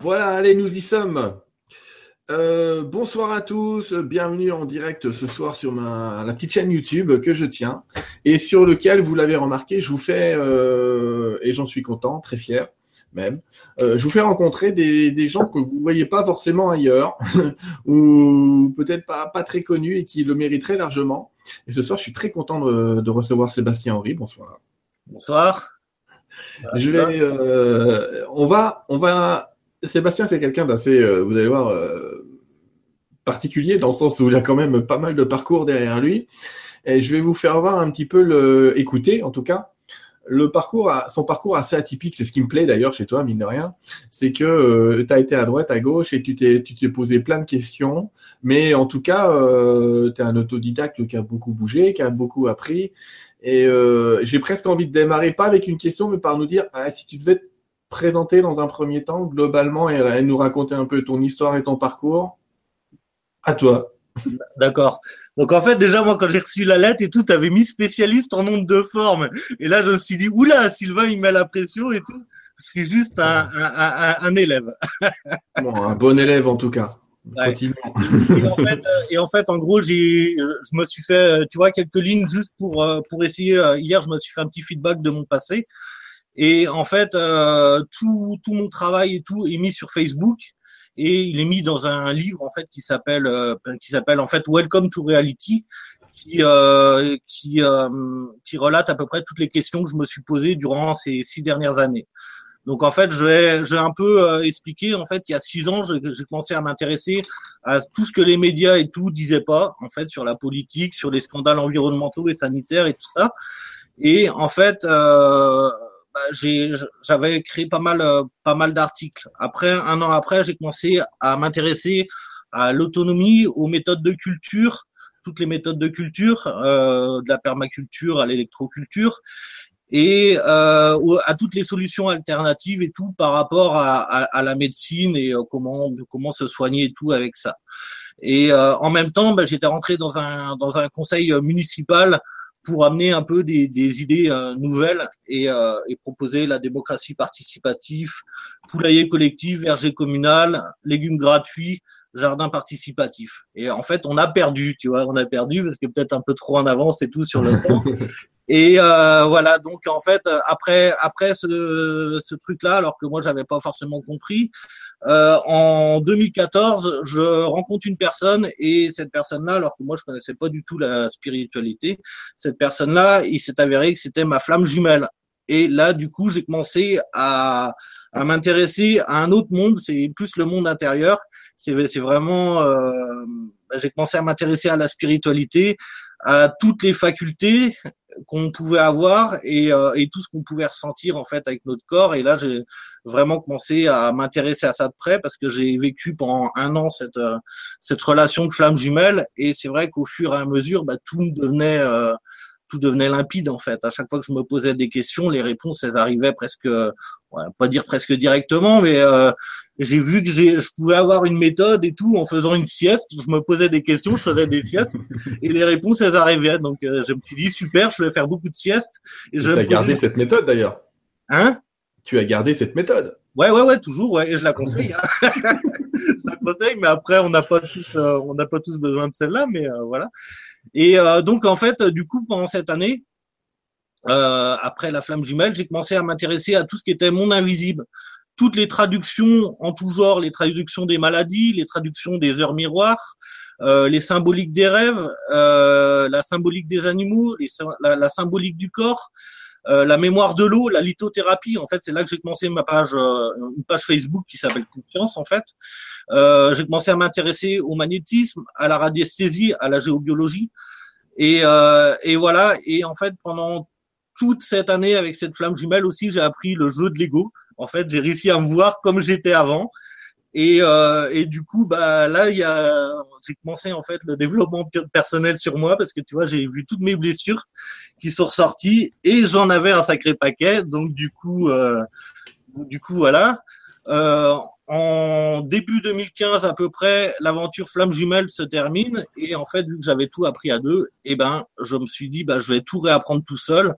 Voilà, allez, nous y sommes. Euh, bonsoir à tous, bienvenue en direct ce soir sur ma la petite chaîne YouTube que je tiens et sur lequel vous l'avez remarqué, je vous fais euh, et j'en suis content, très fier même. Euh, je vous fais rencontrer des, des gens que vous voyez pas forcément ailleurs ou peut-être pas pas très connus et qui le mériteraient largement. Et ce soir, je suis très content de, de recevoir Sébastien Henry. Bonsoir. Bonsoir. Je vais, on va, on va Sébastien, c'est quelqu'un d'assez, euh, vous allez voir, euh, particulier dans le sens où il a quand même pas mal de parcours derrière lui. Et je vais vous faire voir un petit peu le, écouter en tout cas, le parcours, son parcours assez atypique. C'est ce qui me plaît d'ailleurs chez toi, mine de rien. C'est que euh, tu as été à droite, à gauche et tu t'es, tu t'es posé plein de questions. Mais en tout cas, tu es un autodidacte qui a beaucoup bougé, qui a beaucoup appris. Et j'ai presque envie de démarrer, pas avec une question, mais par nous dire, ah, si tu devais présenter dans un premier temps, globalement, et, nous raconter un peu ton histoire et ton parcours. À toi. D'accord. Donc en fait, déjà moi quand j'ai reçu la lettre et tout, avais mis spécialiste en nombre de formes. Et là je me suis dit oula, Sylvain il met la pression et tout. Je suis juste un, un, élève. bon, un bon élève en tout cas. Et, en fait, euh, et en fait, en gros, j'ai, je me suis fait, tu vois, quelques lignes juste pour euh, pour essayer. Euh, hier, je me suis fait un petit feedback de mon passé. Et en fait, euh, tout, tout mon travail et tout est mis sur Facebook et il est mis dans un livre en fait qui s'appelle euh, qui s'appelle en fait Welcome to Reality qui euh, qui euh, qui relate à peu près toutes les questions que je me suis posées durant ces six dernières années. Donc en fait, je vais, je vais un peu euh, expliquer. En fait, il y a six ans, j'ai commencé à m'intéresser à tout ce que les médias et tout disaient pas, en fait, sur la politique, sur les scandales environnementaux et sanitaires et tout ça. Et en fait, euh, bah, j'avais écrit pas mal, euh, pas mal d'articles. Après, un an après, j'ai commencé à m'intéresser à l'autonomie, aux méthodes de culture, toutes les méthodes de culture, euh, de la permaculture à l'électroculture, et euh, à toutes les solutions alternatives et tout par rapport à, à, la médecine et euh, comment comment se soigner et tout avec ça. Et euh, en même temps, bah, j'étais rentré dans un dans un conseil municipal pour amener un peu des, des idées euh, nouvelles et, euh, et, proposer la démocratie participative, poulailler collectif, verger communal, légumes gratuits, jardin participatif. Et en fait, on a perdu, tu vois, on a perdu parce que peut-être un peu trop en avance et tout sur le temps. Et euh, voilà, donc en fait, après après ce, ce truc-là, alors que moi j'avais pas forcément compris, euh, en 2014, je rencontre une personne et cette personne-là, alors que moi je connaissais pas du tout la spiritualité, cette personne-là, il s'est avéré que c'était ma flamme jumelle. Et là, du coup, j'ai commencé à, à m'intéresser à un autre monde, c'est plus le monde intérieur. C'est vraiment, euh, j'ai commencé à m'intéresser à la spiritualité, à toutes les facultés qu'on pouvait avoir et, euh, et tout ce qu'on pouvait ressentir en fait avec notre corps. Et là, j'ai vraiment commencé à m'intéresser à ça de près parce que j'ai vécu pendant un an cette euh, cette relation de flamme jumelle. Et c'est vrai qu'au fur et à mesure, bah, tout me devenait euh, tout devenait limpide en fait. À chaque fois que je me posais des questions, les réponses elles arrivaient presque, ouais, pas dire presque directement, mais euh, j'ai vu que je pouvais avoir une méthode et tout en faisant une sieste. Je me posais des questions, je faisais des siestes et les réponses elles arrivaient. Donc euh, je me suis dit super, je vais faire beaucoup de siestes. Et je tu as gardé cette méthode d'ailleurs? Hein? Tu as gardé cette méthode. Ouais, ouais, ouais, toujours, ouais, et je la conseille. Hein. je la conseille, mais après, on n'a pas tous, euh, on n'a pas tous besoin de celle-là, mais euh, voilà. Et euh, donc, en fait, du coup, pendant cette année, après la flamme jumelle, j'ai commencé à m'intéresser à tout ce qui était monde invisible toutes les traductions en tout genre, les traductions des maladies, les traductions des heures miroirs, euh, les symboliques des rêves, euh, la symbolique des animaux, la, symbolique du corps, euh, la mémoire de l'eau, la lithothérapie. En fait, c'est là que j'ai commencé ma page, une page Facebook qui s'appelle Confiance. En fait, j'ai commencé à m'intéresser au magnétisme, à la radiesthésie, à la géobiologie, et, et voilà. Et en fait, pendant toute cette année avec cette flamme jumelle aussi, j'ai appris le jeu de l'ego. En fait, j'ai réussi à me voir comme j'étais avant. Et, euh, et du coup, bah là, il y a, j'ai commencé en fait le développement personnel sur moi parce que tu vois, j'ai vu toutes mes blessures qui sont ressorties et j'en avais un sacré paquet. Donc du coup, euh, du coup, voilà. Euh, en début 2015 à peu près, l'aventure Flamme Jumelle se termine et en fait, vu que j'avais tout appris à deux, et eh ben, je me suis dit, bah, je vais tout réapprendre tout seul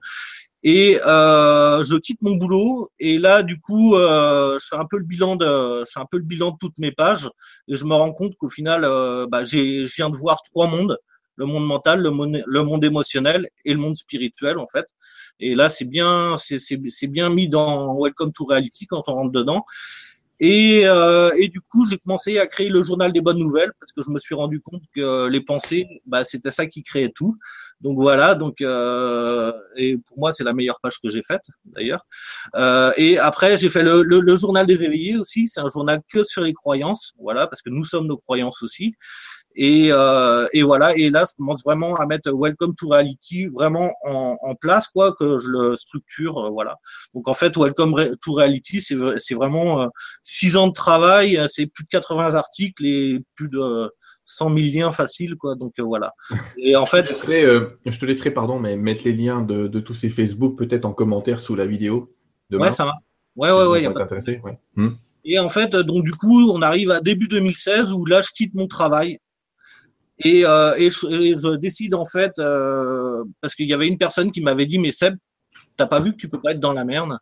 Et euh, je quitte mon boulot et là du coup euh, je fais un peu le bilan de je un peu le bilan de toutes mes pages et je me rends compte qu'au final euh, bah, j'ai je viens de voir trois mondes le monde mental le monde le monde émotionnel et le monde spirituel en fait. Et là c'est bien c'est c'est bien mis dans Welcome to Reality quand on rentre dedans et, euh, et du coup, j'ai commencé à créer le journal des bonnes nouvelles parce que je me suis rendu compte que les pensées, bah, c'était ça qui créait tout. Donc voilà, donc euh, et pour moi, c'est la meilleure page que j'ai faite d'ailleurs. Euh, et après, j'ai fait le, le, le, journal des réveillés aussi. C'est un journal que sur les croyances, voilà, parce que nous sommes nos croyances aussi. Et, euh, et voilà, et là, je commence vraiment à mettre Welcome to Reality vraiment en, en place, quoi, que je le structure, euh, voilà. Donc en fait, Welcome to Reality, c'est vraiment euh, six ans de travail, c'est plus de 80 articles et plus de 100 000 liens faciles, quoi. Donc euh, voilà. Et en fait, je te, laisserai, je te laisserai, pardon, mais mettre les liens de, de tous ces Facebook peut-être en commentaire sous la vidéo. Demain. Ouais, ça va. Ouais, ouais, ouais. Y a pas... ouais. Hmm. Et en fait, donc du coup, on arrive à début 2016 où là, je quitte mon travail et, euh, et, je, je, décide en fait, euh, parce qu'il y avait une personne qui m'avait dit, mais Seb, t'as pas vu que tu peux pas être dans la merde?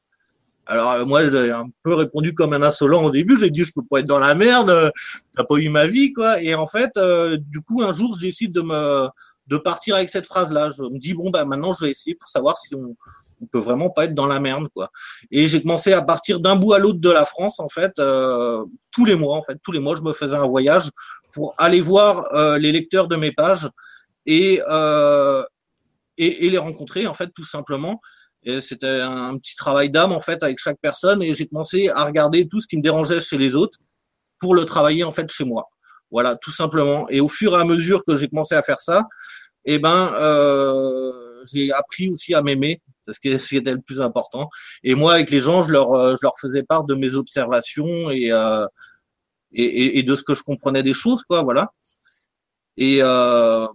Alors euh, moi, j'ai un peu répondu comme un insolent au début. J'ai dit, je peux pas être dans la merde. T'as pas eu ma vie, quoi. Et en fait, euh, du coup, un jour, je décide de me de partir avec cette phrase-là. Je me dis, bon, bah maintenant, je vais essayer pour savoir si on, on peut vraiment pas être dans la merde quoi. Et j'ai commencé à partir d'un bout à l'autre de la France en fait euh, tous les mois en fait tous les mois je me faisais un voyage pour aller voir euh, les lecteurs de mes pages et, euh, et, et les rencontrer en fait tout simplement. C'était un petit travail d'âme en fait avec chaque personne et j'ai commencé à regarder tout ce qui me dérangeait chez les autres pour le travailler en fait chez moi. Voilà, tout simplement. Et au fur et à mesure que j'ai commencé à faire ça, eh ben, j'ai appris aussi à m'aimer ce qui était le plus important. Et moi, avec les gens, je leur, euh, faisais part de mes observations et, euh, et, de ce que je comprenais des choses, quoi, voilà. Et, euh,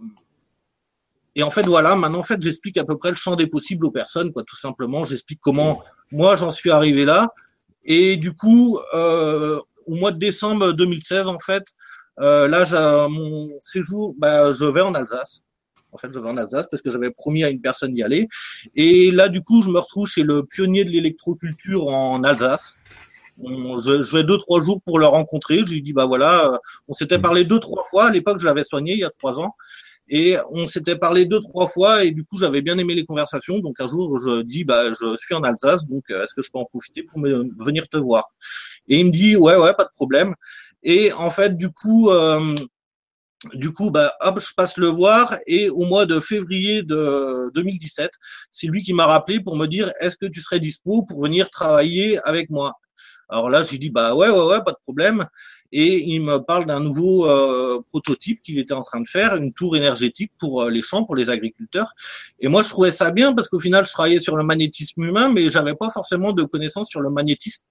et en fait, voilà, maintenant, en fait, j'explique à peu près le champ des possibles aux personnes, quoi, tout simplement. J'explique comment moi j'en suis arrivé là. Et du coup, au mois de décembre 2016, en fait, là, mon séjour, bah, je vais en Alsace. En fait, je vais en Alsace parce que j'avais promis à une personne d'y aller. Et là, du coup, je me retrouve chez le pionnier de l'électroculture en Alsace. je, je, vais deux, trois jours pour le rencontrer. Je lui dis, bah voilà, euh, on s'était parlé deux, trois fois. À l'époque, je l'avais soigné il y a trois ans. Et on s'était parlé deux, trois fois. Et du coup, j'avais bien aimé les conversations. Donc, un jour, je dis, bah, je suis en Alsace. Donc, euh, est-ce que je peux en profiter pour venir te voir? Et il me dit, ouais, ouais, pas de problème. Et en fait, du coup, euh, du coup, bah, hop, je passe le voir et au mois de février de 2017, c'est lui qui m'a rappelé pour me dire est-ce que tu serais dispo pour venir travailler avec moi? Alors là, j'ai dit bah ouais, ouais, ouais, pas de problème. Et il me parle d'un nouveau euh, prototype qu'il était en train de faire, une tour énergétique pour euh, les champs, pour les agriculteurs. Et moi, je trouvais ça bien parce qu'au final, je travaillais sur le magnétisme humain, mais j'avais pas forcément de connaissances sur le magnétisme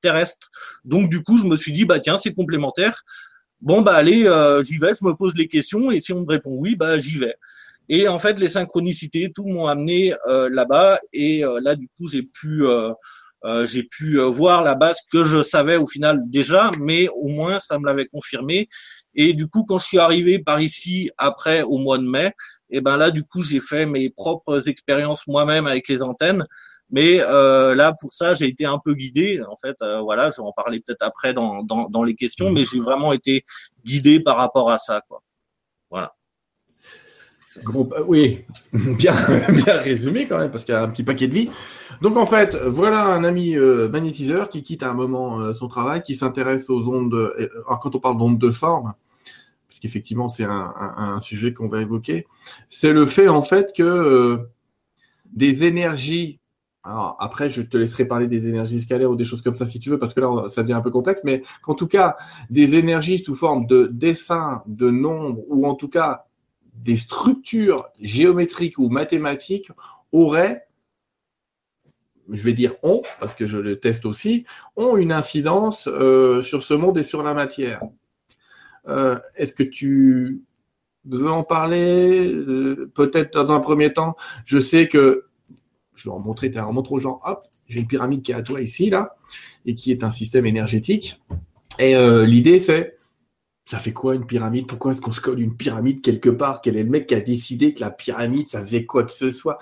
terrestre. Donc du coup, je me suis dit bah tiens, c'est complémentaire bon bah allez, euh, j'y vais, je me pose les questions et si on me répond oui, bah j'y vais. Et en fait, les synchronicités, tout m'ont amené euh, là-bas et euh, là du coup j'ai pu j'ai pu voir la base que je savais au final déjà, mais au moins ça me l'avait confirmé. Et du coup, quand je suis arrivé par ici après au mois de mai, et ben là du coup j'ai fait mes propres expériences moi-même avec les antennes. Mais euh, là, pour ça, j'ai été un peu guidé. En fait, euh, voilà, je vais en parler peut-être après dans, les questions, mais j'ai vraiment été guidé par rapport à ça. Voilà. Euh, oui, bien, bien résumé quand même, parce qu'il y a un petit paquet de vie. Donc en fait, voilà un ami magnétiseur qui quitte à un moment son travail, qui s'intéresse aux ondes. alors quand on parle d'ondes de forme, parce qu'effectivement c'est un, un, un, sujet qu'on va évoquer, c'est le fait en fait que des énergies alors après, je te laisserai parler des énergies scalaires ou des choses comme ça si tu veux, parce que là, ça devient un peu complexe, mais qu'en tout cas, des énergies sous forme de dessin, de nombres, ou en tout cas des structures géométriques ou mathématiques auraient, je vais dire ont, parce que je le teste aussi, ont une incidence euh, sur ce monde et sur la matière. Euh, Est-ce que tu veux en parler euh, Peut-être dans un premier temps, je sais que je leur montrer, tu montre aux gens, hop, j'ai une pyramide qui est à toi ici, là, et qui est un système énergétique. Et euh, l'idée, c'est Ça fait quoi une pyramide? Pourquoi est-ce qu'on se colle une pyramide quelque part? Quel est le mec qui a décidé que la pyramide, ça faisait quoi que ce soit?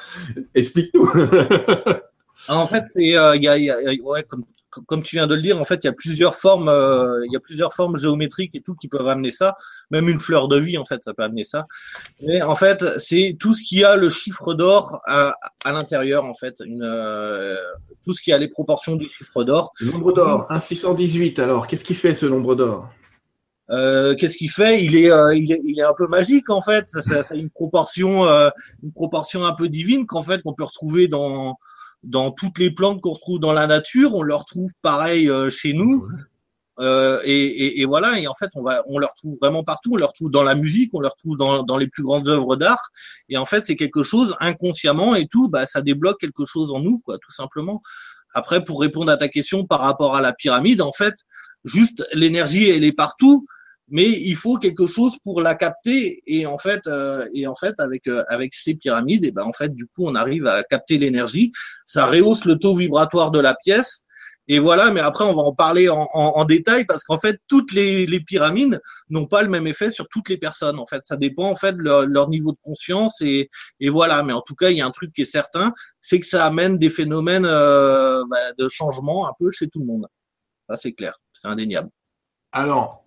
Explique-nous. en fait, c'est, euh, y a, y a, ouais, comme, comme tu viens de le dire, en fait, il y a plusieurs formes, euh, il y a plusieurs formes géométriques et tout qui peuvent amener ça. Même une fleur de vie, en fait, ça peut amener ça. Mais en fait, c'est tout ce qui a le chiffre d'or à, à l'intérieur, en fait, une, euh, tout ce qui a les proportions du chiffre d'or. Le nombre d'or, 1,618. Alors, qu'est-ce qui fait ce nombre d'or? Euh, qu'est-ce qu'il fait? Il est, euh, il est, il est un peu magique en fait. Ça, ça a une proportion, euh, une proportion un peu divine qu'en fait qu'on peut retrouver dans dans toutes les plantes qu'on retrouve dans la nature. On le retrouve pareil euh, chez nous. Euh, et, et, et, voilà. Et en fait, on va, on le retrouve vraiment partout. On le retrouve dans la musique, on le retrouve dans, dans les plus grandes œuvres d'art. Et en fait, c'est quelque chose inconsciemment et tout. Bah, ça débloque quelque chose en nous, quoi, tout simplement. Après, pour répondre à ta question par rapport à la pyramide, en fait, juste l'énergie, elle est partout mais il faut quelque chose pour la capter. Et en fait euh, et en fait avec euh, avec ces pyramides et ben en fait du coup on arrive à capter l'énergie. Ça rehausse le taux vibratoire de la pièce. Et voilà mais après on va en parler en, en, en détail parce qu'en fait toutes les, les pyramides n'ont pas le même effet sur toutes les personnes. En fait ça dépend en fait leur, leur niveau de conscience et et voilà. Mais en tout cas il y a un truc qui est certain c'est que ça amène des phénomènes euh, bah, de changement un peu chez tout le monde. Ça c'est clair. C'est indéniable. Alors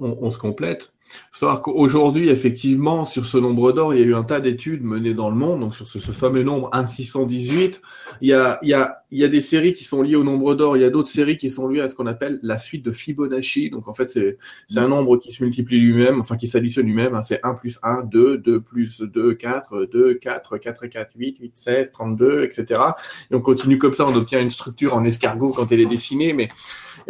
on, on se complète. Savoir qu'aujourd'hui, effectivement, sur ce nombre d'or, il y a eu un tas d'études menées dans le monde, donc sur ce, ce fameux nombre 1618. Il y, a, il, y a, il y a des séries qui sont liées au nombre d'or, il y a d'autres séries qui sont liées à ce qu'on appelle la suite de Fibonacci. Donc en fait, c'est, c'est un nombre qui se multiplie lui-même, enfin qui s'additionne lui-même. Hein. C'est 1 plus 1, 2, 2 plus 2, 4, 2, 4, 4 et 4, 8, 8, 16, 32, etc. Et on continue comme ça, on obtient une structure en escargot quand elle est dessinée, mais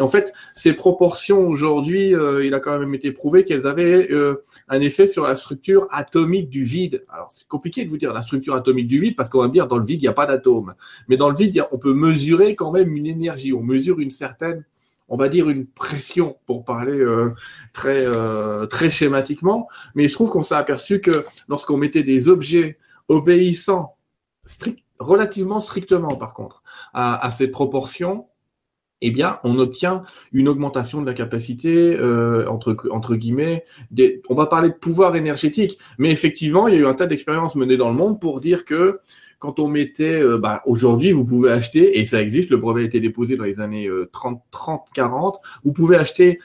et en fait, ces proportions aujourd'hui, euh, il a quand même été prouvé qu'elles avaient euh, un effet sur la structure atomique du vide. Alors, c'est compliqué de vous dire la structure atomique du vide parce qu'on va me dire dans le vide, il n'y a pas d'atome. Mais dans le vide, on peut mesurer quand même une énergie. On mesure une certaine, on va dire une pression pour parler euh, très très schématiquement. Mais je trouve qu'on s'est aperçu que lorsqu'on mettait des objets obéissant relativement strictement, par contre, à, à cette proportion, eh bien, on obtient une augmentation de la capacité, euh, entre, guillemets, on va parler de pouvoir énergétique, mais effectivement, il y a eu un tas d'expériences menées dans le monde pour dire que quand on mettait, euh, bah, aujourd'hui, vous pouvez acheter, et ça existe, le brevet a été déposé dans les années euh, 30, 30, 40, vous pouvez acheter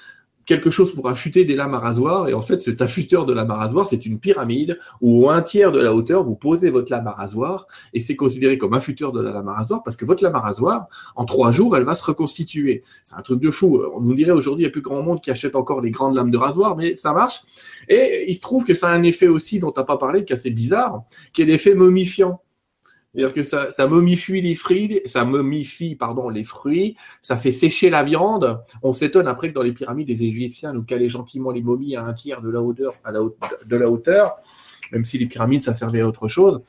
quelque chose pour affûter des lames à rasoir. Et en fait, cet affûteur de lame à rasoir, c'est une pyramide où un tiers de la hauteur, vous posez votre lame à rasoir et c'est considéré comme affûteur de la lame à rasoir parce que votre lame à rasoir, en trois jours, elle va se reconstituer. C'est un truc de fou. On nous dirait aujourd'hui, il n'y a plus grand monde qui achète encore les grandes lames de rasoir, mais ça marche. Et il se trouve que ça a un effet aussi dont tu n'as pas parlé, qui est assez bizarre, qui est l'effet momifiant. C'est-à-dire que ça, momifie les fruits, ça momifie pardon les fruits, ça fait sécher la viande. On s'étonne après que dans les pyramides des Égyptiens nous calaient gentiment les momies à un tiers de la hauteur, à la hauteur, de la hauteur, même si les pyramides ça servait à autre chose.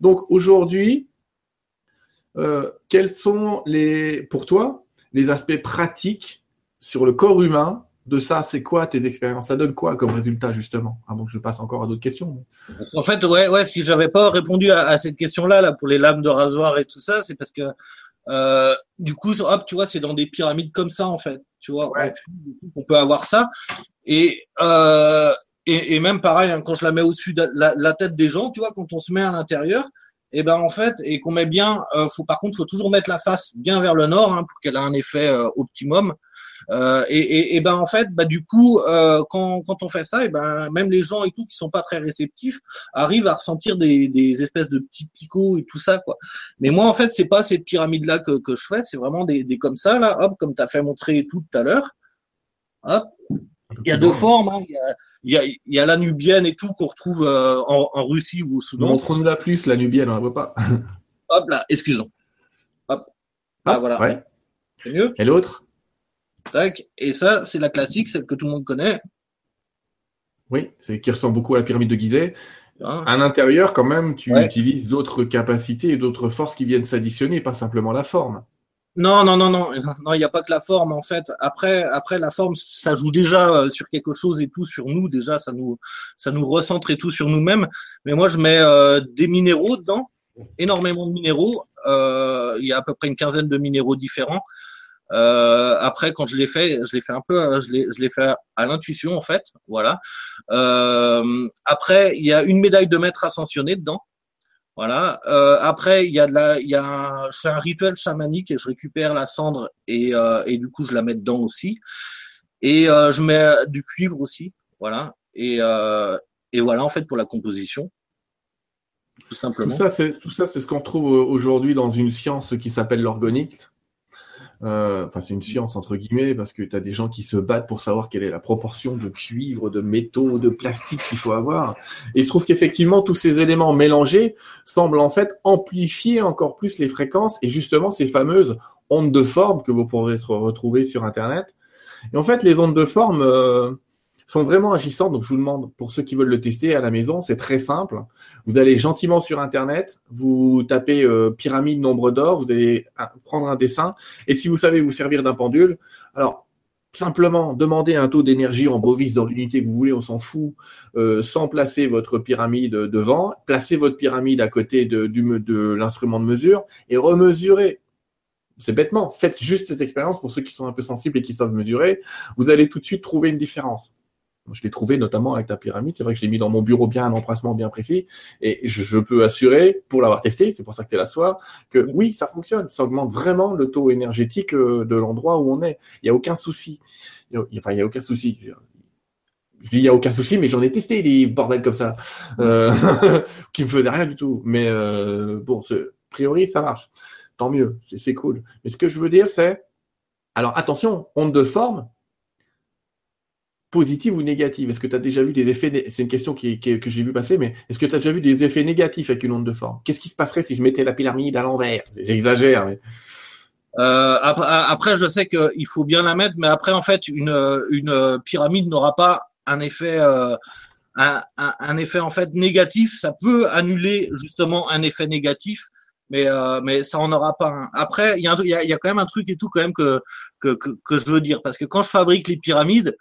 Donc aujourd'hui, euh, quels sont les, pour toi, les aspects pratiques sur le corps humain de ça, c'est quoi tes expériences Ça donne quoi comme résultat justement? Avant que je passe encore à d'autres questions. Parce qu'en fait, ouais, ouais, si j'avais pas répondu à, à cette question-là, là, pour les lames de rasoir et tout ça, c'est parce que euh, du coup, hop, tu vois, c'est dans des pyramides comme ça en fait. Tu vois, Ouais. on, peut avoir ça. Et, euh, et, et même pareil, hein, quand je la mets au-dessus de la, la tête des gens, tu vois, quand on se met à l'intérieur, et ben en fait, et qu'on met bien, euh, faut par contre, faut toujours mettre la face bien vers le nord hein, pour qu'elle ait un effet optimum. Euh, et, et, et ben en fait, bah du coup, euh, quand, quand on fait ça, et ben même les gens et tout qui sont pas très réceptifs arrivent à ressentir des, des espèces de petits picots et tout ça quoi. Mais moi en fait, c'est pas cette pyramide là que, que je fais, c'est vraiment des, des comme ça là, hop, comme tu as fait montrer tout à l'heure. Hop, il y a deux formes, hein. il y a il y a, il y a la nubienne et tout qu'on retrouve euh, en, en Russie ou au Soudan. Montre-nous la plus, la nubienne, on la voit pas. Hop là, excusons. Hop. Ah, Ah, voilà. Ouais. C'est mieux. Et l'autre? Tac. Et ça, c'est la classique, celle que tout le monde connaît. Oui, c'est qui ressemble beaucoup à la pyramide de Gizeh. Hein. À l'intérieur, quand même, tu Ouais. utilises d'autres capacités et d'autres forces qui viennent s'additionner, pas simplement la forme. Non, non, non, non, non, il n'y a pas que la forme en fait. Après, après la forme, ça joue déjà euh, sur quelque chose et tout sur nous. Déjà, ça nous, ça nous recentre et tout sur nous-mêmes. Mais moi, je mets euh, des minéraux dedans, énormément de minéraux. Euh, Il y a à peu près une quinzaine de minéraux différents. Euh, après, quand je l'ai fait, je l'ai fait un peu, je l'ai, je l'ai fait à l'intuition en fait, voilà. Euh, après, il y a une médaille de maître ascensionné dedans. Voilà. Euh, après, il y a de la, il y a, je fais un rituel chamanique et je récupère la cendre et, euh, et du coup je la mets dedans aussi. Et euh, je mets du cuivre aussi, voilà. Et, euh, et voilà en fait pour la composition, tout simplement. Tout ça, c'est tout ça, c'est ce qu'on trouve aujourd'hui dans une science qui s'appelle l'orgonique. Euh, enfin, c'est une science entre guillemets parce que tu as des gens qui se battent pour savoir quelle est la proportion de cuivre, de métaux, de plastique qu'il faut avoir. Et il se trouve qu'effectivement tous ces éléments mélangés semblent en fait amplifier encore plus les fréquences et justement ces fameuses ondes de forme que vous pourrez retrouver sur Internet. Et en fait, les ondes de forme, euh, sont vraiment agissants. Donc, je vous demande, pour ceux qui veulent le tester à la maison, c'est très simple. Vous allez gentiment sur Internet, vous tapez euh, pyramide nombre d'or, vous allez euh, prendre un dessin. Et si vous savez vous servir d'un pendule, alors simplement demander un taux d'énergie en bovis dans l'unité que vous voulez, on s'en fout, euh, sans placer votre pyramide devant, placez votre pyramide à côté de, de l'instrument de mesure et remesurez c'est bêtement. Faites juste cette expérience pour ceux qui sont un peu sensibles et qui savent mesurer. Vous allez tout de suite trouver une différence. Je l'ai trouvé notamment avec ta pyramide. C'est vrai que je l'ai mis dans mon bureau bien, un emplacement bien précis. Et je, peux assurer, pour l'avoir testé, c'est pour ça que tu es là ce soir, que oui, ça fonctionne. Ça augmente vraiment le taux énergétique euh, de l'endroit où on est. Il n'y a aucun souci. Enfin, il n'y a aucun souci. Je dis il n'y a aucun souci, mais j'en ai testé des bordels comme ça, euh, qui me faisaient rien du tout. Mais euh, bon, a priori, ça marche. Tant mieux, c'est cool. Mais ce que je veux dire, c'est, alors attention, onde de forme, positive ou négative Est-ce que tu as déjà vu des effets C'est une question que j'ai vu passer, mais est-ce que tu as déjà vu des effets négatifs avec une onde de forme? Qu'est-ce qui se passerait si je mettais la pyramide à l'envers? J'exagère. Euh, après, je sais qu'il faut bien la mettre, mais après, en fait, une, une pyramide n'aura pas un effet, euh, un, un, effet en fait négatif. Ça peut annuler justement un effet négatif, mais euh, mais ça en aura pas un. Après, il y a, y, y a, quand même un truc et tout quand même que, que, que je veux dire, parce que quand je fabrique les pyramides,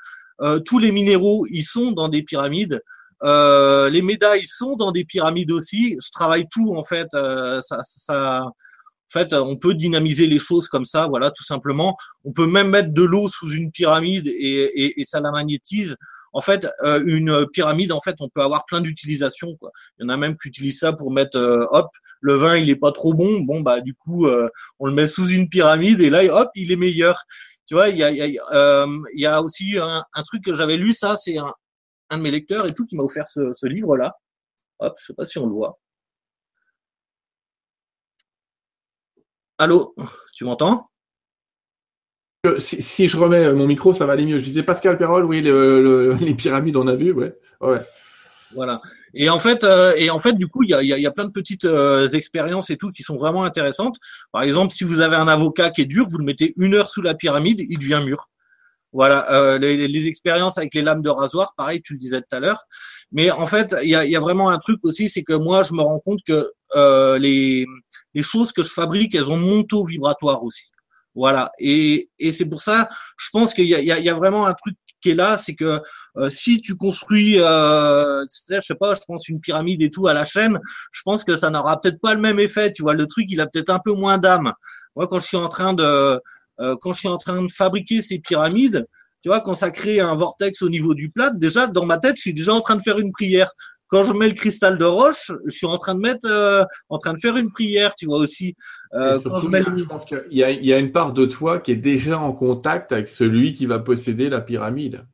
tous les minéraux, ils sont dans des pyramides. Euh, les médailles sont dans des pyramides aussi. Je travaille tout en fait. Euh, ça, ça, en fait, on peut dynamiser les choses comme ça, voilà, tout simplement. On peut même mettre de l'eau sous une pyramide et, et, et, ça la magnétise. En fait, euh, une pyramide, en fait, on peut avoir plein d'utilisations. Il y en a même qui utilisent ça pour mettre, euh, hop, le vin, il est pas trop bon. Bon, bah du coup, on le met sous une pyramide et là, hop, il est meilleur. Tu vois, il y a, y, a, euh, y a aussi un, un, truc que j'avais lu, ça, c'est un, un, de mes lecteurs et tout qui m'a offert ce, ce livre-là. Hop, je sais pas si on le voit. Allô, tu m'entends? Euh, si, si, je remets mon micro, ça va aller mieux. Je disais Pascal Perrol, oui, le, le, les pyramides, on a vu, ouais. ouais. Voilà. Et en fait, euh, et en fait, du coup, il y a, y, a, y a, plein de petites euh, expériences et tout qui sont vraiment intéressantes. Par exemple, si vous avez un avocat qui est dur, vous le mettez une heure sous la pyramide, il devient mûr. Voilà, euh, les, les, expériences avec les lames de rasoir, pareil, tu le disais tout à l'heure. Mais en fait, il y a, y a, vraiment un truc aussi, c'est que moi, je me rends compte que euh, les, les choses que je fabrique, elles ont mon taux vibratoire aussi. Voilà, et, et c'est pour ça, je pense qu'il y y a, vraiment un truc qui est là, c'est que euh, si tu construis, euh, je sais pas, je pense une pyramide et tout à la chaîne, je pense que ça n'aura peut-être pas le même effet. Tu vois, le truc, il a peut-être un peu moins d'âme. Moi, quand je suis en train de, euh, quand je suis en train de fabriquer ces pyramides, tu vois, quand ça crée un vortex au niveau du plat, déjà dans ma tête, je suis déjà en train de faire une prière quand je mets le cristal de roche, je suis en train de mettre, euh, en train de faire une prière, tu vois aussi. Euh, quand je, mets je pense qu'il y a, il y a une part de toi qui est déjà en contact avec celui qui va posséder la pyramide.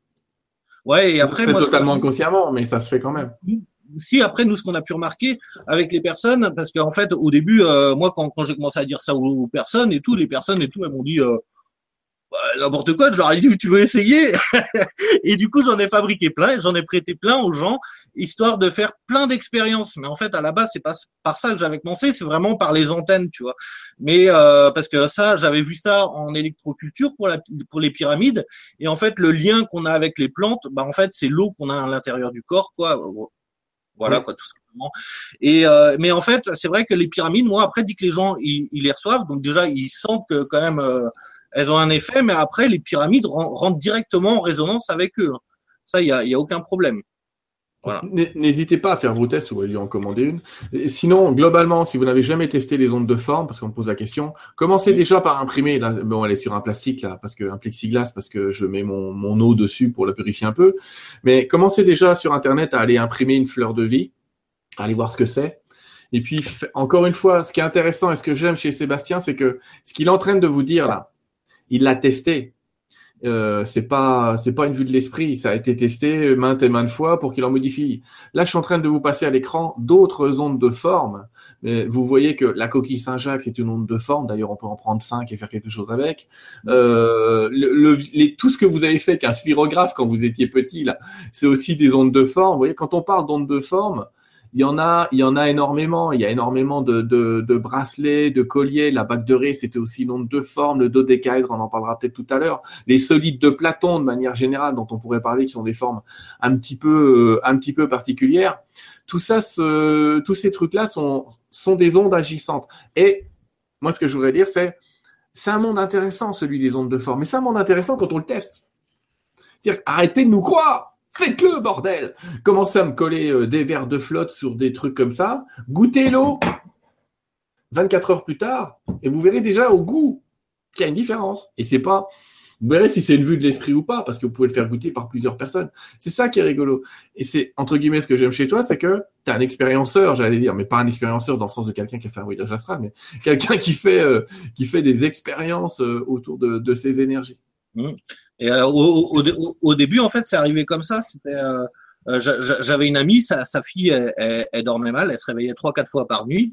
Ouais, et après, moi, totalement inconsciemment, mais ça se fait quand même. Si après nous ce qu'on a pu remarquer avec les personnes, parce qu'en fait au début, euh, moi quand, quand j'ai commencé à dire ça aux, personnes et tout, les personnes et tout, elles m'ont dit euh, bah, n'importe quoi, je leur ai dit tu veux essayer? Et du coup j'en ai fabriqué plein, j'en ai prêté plein aux gens histoire de faire plein d'expériences. Mais en fait à la base c'est pas par ça que j'avais commencé, c'est vraiment par les antennes, tu vois. Mais euh, parce que ça j'avais vu ça en électroculture pour la, pour les pyramides et en fait le lien qu'on a avec les plantes, bah en fait c'est l'eau qu'on a à l'intérieur du corps, quoi. Voilà quoi tout simplement. Et euh, mais en fait c'est vrai que les pyramides, moi après dit que les gens ils, ils les reçoivent, donc déjà ils sentent que quand même euh, elles ont un effet, mais après, les pyramides rentrent directement en résonance avec eux. Ça, il n'y a, y a aucun problème. N'hésitez pas à faire vos tests ou à lui en commander une. sinon, globalement, si vous n'avez jamais testé les ondes de forme, parce qu'on me pose la question, commencez déjà par imprimer. bon, elle est sur un plastique là, parce que un plexiglas, parce que je mets mon, mon eau dessus pour la purifier un peu. Mais commencez déjà sur Internet à aller imprimer une fleur de vie, à aller voir ce que c'est. Et puis, encore une fois, ce qui est intéressant et ce que j'aime chez Sébastien, c'est que ce qu'il est en train de vous dire là, il l'a testé. Euh, c'est pas c'est pas une vue de l'esprit, ça a été testé maintes et maintes fois pour qu'il en modifie. Là, je suis en train de vous passer à l'écran d'autres ondes de forme. Mais vous voyez que la coquille Saint-Jacques c'est une onde de forme. D'ailleurs, on peut en prendre cinq et faire quelque chose avec. Euh, le, les, tout ce que vous avez fait qu'un spirographe quand vous étiez petit là, c'est aussi des ondes de forme. Vous voyez, quand on parle d'ondes de forme, il y en a, il y en a énormément. Il y a énormément de, de, de bracelets, de colliers. La bague de ré, c'était aussi une de forme. Le dodécaèdre, on en parlera peut-être tout à l'heure. Les solides de Platon, de manière générale, dont on pourrait parler, qui sont des formes un petit peu, euh, un petit peu particulières. Tout ça, ce, tous ces trucs-là sont, sont des ondes agissantes. Et moi, ce que je voudrais dire, c'est, c'est un monde intéressant, celui des ondes de forme. Mais c'est un monde intéressant quand on le teste. C'est-à-dire, arrêtez de nous croire. Faites-le, bordel Commencez à me coller euh, des verres de flotte sur des trucs comme ça. Goûtez l'eau 24 heures plus tard, et vous verrez déjà au goût qu'il y a une différence. Et c'est pas. Vous verrez si c'est une vue de l'esprit ou pas, parce que vous pouvez le faire goûter par plusieurs personnes. C'est ça qui est rigolo. Et c'est, entre guillemets, ce que j'aime chez toi, c'est que tu as un expérienceur, j'allais dire, mais pas un expérienceur dans le sens de quelqu'un qui a fait un voyage astral, mais quelqu'un qui fait, euh, qui fait des expériences euh, autour de, ces énergies. Mmh. Et euh, au, au, au, début, en fait, c'est arrivé comme ça. C'était, euh, euh j'avais une amie, sa, sa fille, elle, elle, dormait mal, elle se réveillait trois, quatre fois par nuit.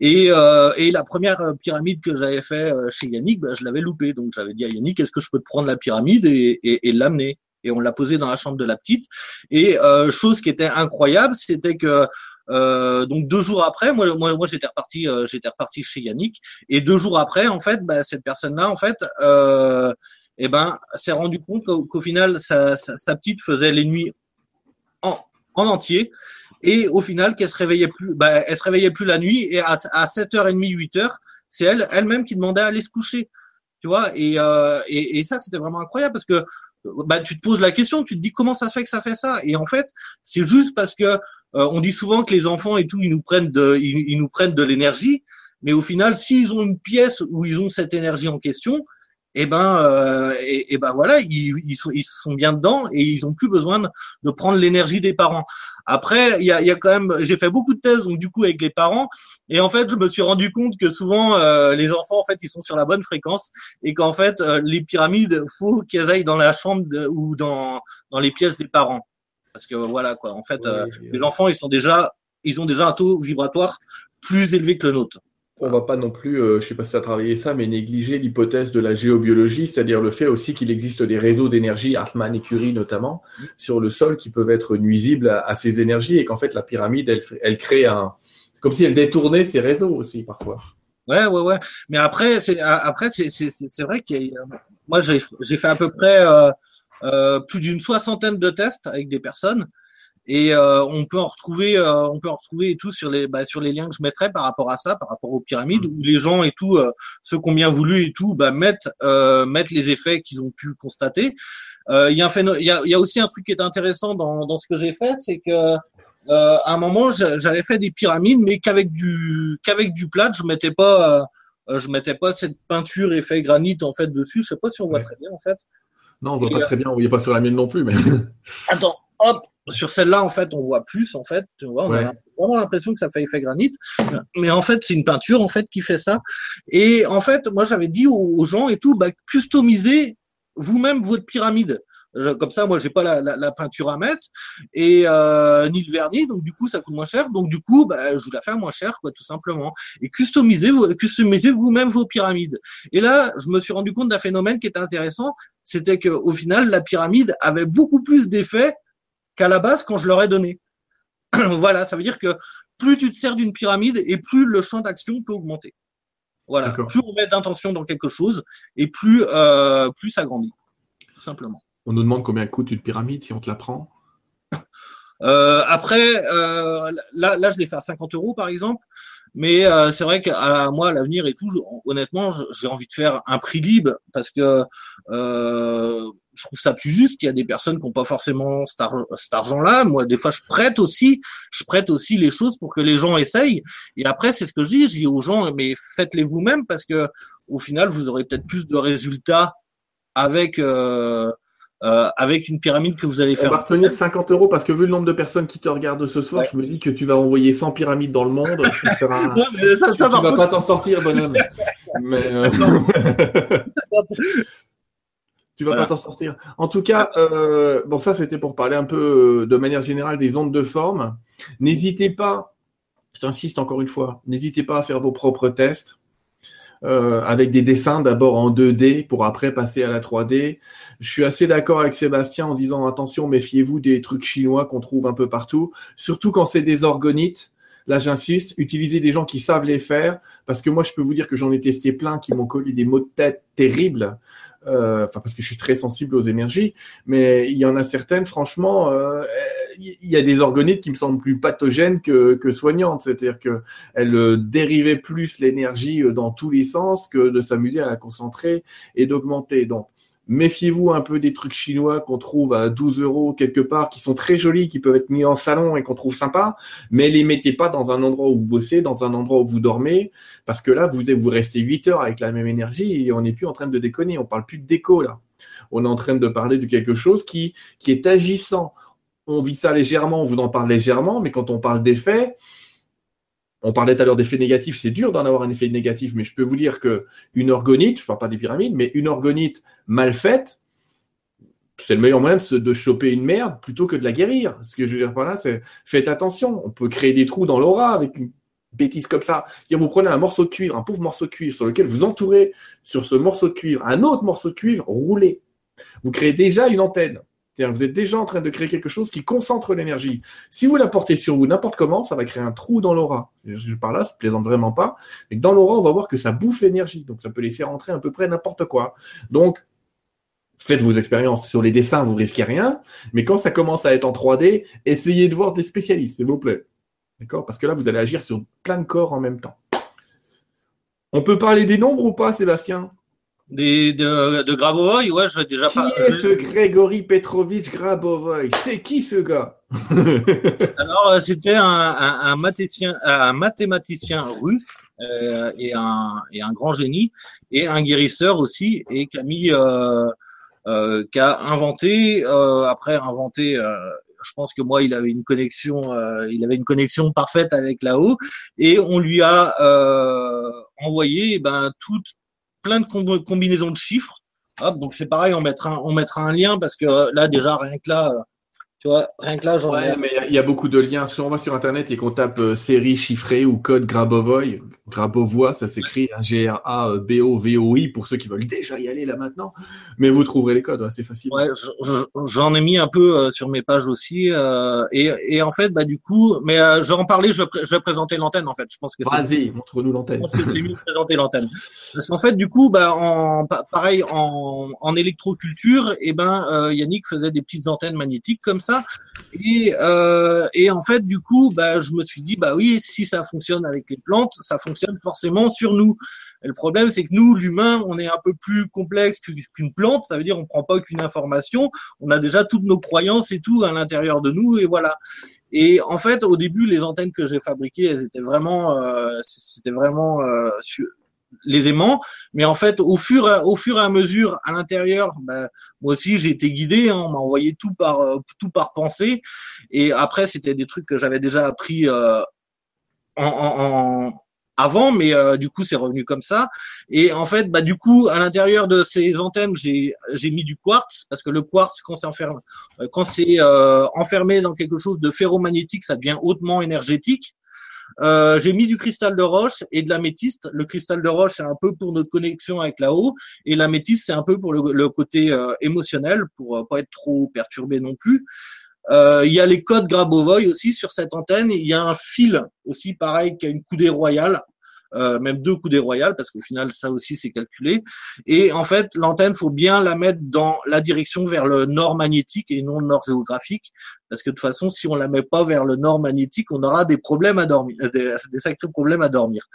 Et, euh, et la première pyramide que j'avais fait chez Yannick, bah, je l'avais loupée. Donc j'avais dit à Yannick, est-ce que je peux te prendre la pyramide et, et, et l'amener? Et on l'a posée dans la chambre de la petite. Et euh, chose qui était incroyable, c'était que euh, donc deux jours après, moi, moi, moi j'étais reparti, j'étais reparti chez Yannick. Et deux jours après, en fait, bah, cette personne-là, en fait, euh, eh ben, s'est rendu compte qu'au final, sa, sa, petite faisait les nuits en, en entier. Et au final, qu'elle se réveillait plus, bah, elle se réveillait plus la nuit. Et à, à 7h30, 8h, c'est elle, elle-même qui demandait à aller se coucher. Tu vois, et, euh, et, et, ça, c'était vraiment incroyable parce que bah, tu te poses la question, tu te dis comment ça se fait que ça fait ça? Et en fait, c'est juste parce que euh, on dit souvent que les enfants et tout, ils nous prennent de, ils, ils nous prennent de l'énergie. Mais au final, s'ils ont une pièce où ils ont cette énergie en question, et eh ben euh, et, ben voilà, ils, ils, sont, ils sont bien dedans et ils ont plus besoin de, prendre l'énergie des parents. Après, il y a, y a quand même, j'ai fait beaucoup de thèses donc du coup avec les parents et en fait je me suis rendu compte que souvent euh, les enfants en fait ils sont sur la bonne fréquence et qu'en fait euh, les pyramides faut qu'elles aillent dans la chambre ou dans dans les pièces des parents parce que voilà quoi. En fait, les enfants ils sont déjà ils ont déjà un taux vibratoire plus élevé que le nôtre on va pas non plus, euh, je sais pas si tu as travaillé ça, mais négliger l'hypothèse de la géobiologie, c'est-à-dire le fait aussi qu'il existe des réseaux d'énergie, Hartmann et Curie notamment, sur le sol qui peuvent être nuisibles à, ces énergies et qu'en fait la pyramide, elle, crée un, comme si elle détournait ces réseaux aussi parfois. Ouais, ouais, ouais. Mais après, c'est après c'est c'est vrai a, moi j'ai j'ai fait à peu près euh, euh, plus d'une soixantaine de tests avec des personnes et euh, on peut en retrouver, euh, on peut en retrouver et tout sur les, bah, sur les liens que je mettrai par rapport à ça, par rapport aux pyramides, où les gens et tout, euh, ceux qui ont bien voulu et tout, bah, mettent, mettent les effets qu'ils ont pu constater. Il y, a un il y, a, y a aussi un truc qui est intéressant dans, dans ce que j'ai fait, c'est que à un moment j'avais fait des pyramides, mais qu'avec du qu'avec du plat, je mettais pas, je mettais pas cette peinture effet granit en fait dessus. Je sais pas si on voit très bien en fait. Non, on voit pas très bien. On voyait pas sur la mienne non plus, mais. Attends, hop, sur celle-là, en fait, on voit plus, en fait. Tu vois, on a vraiment l'impression que ça fait effet granit. Mais en fait, c'est une peinture, en fait, qui fait ça. Et en fait, moi, j'avais dit aux, gens et tout, bah, customisez vous-même votre pyramide. Comme ça, moi, j'ai pas la, la, la, peinture à mettre et euh, ni le vernis, donc du coup, ça coûte moins cher. Donc du coup, bah, je vous la fais moins cher, quoi, tout simplement. Et customisez, customisez vous-même vos pyramides. Et là, je me suis rendu compte d'un phénomène qui était intéressant, c'était que au final, la pyramide avait beaucoup plus d'effets qu'à la base quand je leur ai donné. voilà, ça veut dire que plus tu te sers d'une pyramide et plus le champ d'action peut augmenter. Voilà, plus on met d'intention dans quelque chose et plus, euh, plus ça grandit, tout simplement. On nous demande combien coûte une pyramide si on te la prend euh, Après, euh, là, là, je l'ai fait à 50 euros par exemple. Mais euh, c'est vrai qu'à moi, à l'avenir et tout, honnêtement, j'ai envie de faire un prix libre parce que euh, je trouve ça plus juste qu'il y a des personnes qui n'ont pas forcément cet, argent-là. Moi, des fois, je prête aussi, je prête aussi les choses pour que les gens essayent. Et après, c'est ce que je dis, je dis aux gens, mais faites-les vous-même parce que au final, vous aurez peut-être plus de résultats avec euh, euh, avec une pyramide que vous allez faire. On va retenir 50 euros parce que vu le nombre de personnes qui te regardent ce soir, je me dis que tu vas envoyer 100 pyramides dans le monde. Tu ne vas pas t'en sortir, bonhomme. mais, euh... tu vas pas t'en sortir. En tout cas, euh, bon, ça c'était pour parler un peu euh, de manière générale des ondes de forme. N'hésitez pas, j'insiste encore une fois, n'hésitez pas à faire vos propres tests. Euh, avec des dessins d'abord en 2D pour après passer à la 3D. Je suis assez d'accord avec Sébastien en disant attention, méfiez-vous des trucs chinois qu'on trouve un peu partout, surtout quand c'est des orgonites. Là, j'insiste, utilisez des gens qui savent les faire, parce que moi, je peux vous dire que j'en ai testé plein qui m'ont collé des maux de tête terribles. Euh, parce que je suis très sensible aux énergies, mais il y en a certaines, franchement, euh, il y a des orgonites qui me semblent plus pathogènes que, que soignantes, c'est-à-dire que elles euh, dérivaient plus l'énergie dans tous les sens que de s'amuser à la concentrer et d'augmenter. Donc Méfiez-vous un peu des trucs chinois qu'on trouve à 12 euros quelque part, qui sont très jolis, qui peuvent être mis en salon et qu'on trouve sympa, mais les mettez pas dans un endroit où vous bossez, dans un endroit où vous dormez, parce que là, vous, vous restez 8 heures avec la même énergie et on n'est plus en train de déconner, on parle plus de déco là. On est en train de parler de quelque chose qui, qui est agissant. On vit ça légèrement, on vous en parle légèrement, mais quand on parle d'effets, on parlait tout à l'heure d'effets négatifs, c'est dur d'en avoir un effet négatif, mais je peux vous dire que une orgonite, je parle pas des pyramides, mais une orgonite mal faite, c'est le meilleur moyen de, choper une merde plutôt que de la guérir. Ce que je veux dire par là, c'est faites attention. On peut créer des trous dans l'aura avec une bêtise comme ça. Vous prenez un morceau de cuivre, un pauvre morceau de cuivre sur lequel vous entourez sur ce morceau de cuivre un autre morceau de cuivre roulé. Vous créez déjà une antenne vous êtes déjà en train de créer quelque chose qui concentre l'énergie. Si vous la portez sur vous n'importe comment, ça va créer un trou dans l'aura. Je parle là, je plaisante vraiment pas. Mais dans l'aura, on va voir que ça bouffe l'énergie. Donc ça peut laisser rentrer à peu près n'importe quoi. Donc, faites vos expériences sur les dessins, vous risquez rien. Mais quand ça commence à être en 3D, essayez de voir des spécialistes, s'il vous plaît. D'accord? Parce que là, vous allez agir sur plein de corps en même temps. On peut parler des nombres ou pas, Sébastien? Des, de, de Grabovoy, ouais, je vais déjà pas. Qui est ce Grégory Petrovitch Grabovoy? C'est qui ce gars? Alors, euh, c'était un, un, un, mathématicien, un mathématicien russe euh, et, un, et un grand génie, et un guérisseur aussi, et qui a mis, euh, euh, qui a inventé, euh, après inventé, euh, je pense que moi, il avait une connexion, il avait une connexion parfaite avec là-haut, et on lui a envoyé, eh ben, toute plein de combinaisons de chiffres. Hop, donc c'est pareil, on mettra, on mettra un lien parce que là, déjà, rien que là, tu vois, rien que là, j'en ouais, mais il y, a beaucoup de liens. Si on va sur Internet et qu'on tape euh, série chiffrée ou code Grabovoy, Grabovoy, ça s'écrit G-R-A-B-O-V-O-I pour ceux qui veulent déjà y aller là maintenant. Mais vous trouverez les codes, c'est facile. Ouais, j'en ai mis un peu euh, sur mes pages aussi. Euh, et, et, en fait, bah du coup, mais euh, je vais en parler, je, je vais présenter l'antenne en fait. Je pense que Vas-y, montre-nous l'antenne. Je pense que c'est mieux de présenter l'antenne. Parce qu'en fait, du coup, bah, en, pareil, en, en électroculture, et eh ben, Yannick faisait des petites antennes magnétiques comme ça et, euh, et en fait, du coup, bah, je me suis dit, bah oui, si ça fonctionne avec les plantes, ça fonctionne forcément sur nous. Le problème, c'est que nous, l'humain, on est un peu plus complexe qu'une plante. Ça veut dire, on prend pas aucune information. On a déjà toutes nos croyances et tout à l'intérieur de nous, et voilà. Et en fait, au début, les antennes que j'ai fabriquées, elles étaient vraiment, euh, c'était vraiment euh, les aimants. Mais en fait, au fur, au fur et à mesure, à l'intérieur, ben, moi aussi, j'ai été guidé. Hein, on m'a envoyé tout par, euh, tout par pensée. Et après, c'était des trucs que j'avais déjà appris euh, en, avant, mais euh, du coup, c'est revenu comme ça. Et en fait, bah du coup, à l'intérieur de ces antennes, j'ai j'ai mis du quartz parce que le quartz, quand c'est enfermé, quand c'est enfermé dans quelque chose de ferromagnétique, ça devient hautement énergétique. Euh, j'ai mis du cristal de roche et de l'améthyste. Le cristal de roche, c'est un peu pour notre connexion avec là-haut, et l'améthyste, c'est un peu pour le, côté euh, émotionnel, pour euh, pas être trop perturbé non plus. Il y a les codes Grabovoy aussi sur cette antenne. Il y a un fil aussi, pareil, qui a une coudée royale. euh, même deux coudées royales, parce qu'au final, ça aussi, c'est calculé. Et en fait, l'antenne, faut bien la mettre dans la direction vers le nord magnétique et non le nord géographique, parce que de toute façon, si on la met pas vers le nord magnétique, on aura des problèmes à dormir, des, sacrés problèmes à dormir.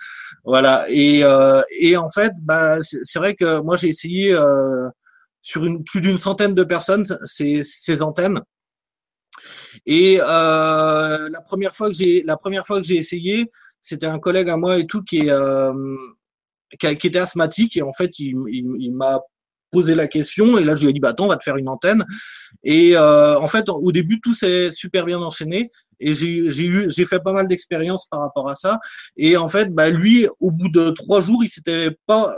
Voilà. Et, euh, et en fait, bah, c'est vrai que moi, j'ai essayé euh, sur une, plus d'une centaine de personnes ces, ces antennes. Et euh, la première fois que j'ai la première fois que j'ai essayé, c'était un collègue à moi et tout qui est euh, qui, était asthmatique et en fait il, m'a posé la question et là je lui ai dit bah attends on va te faire une antenne. Et euh, en fait au début tout s'est super bien enchaîné et j'ai j'ai eu j'ai fait pas mal d'expériences par rapport à ça. Et en fait bah lui au bout de trois jours il s'était pas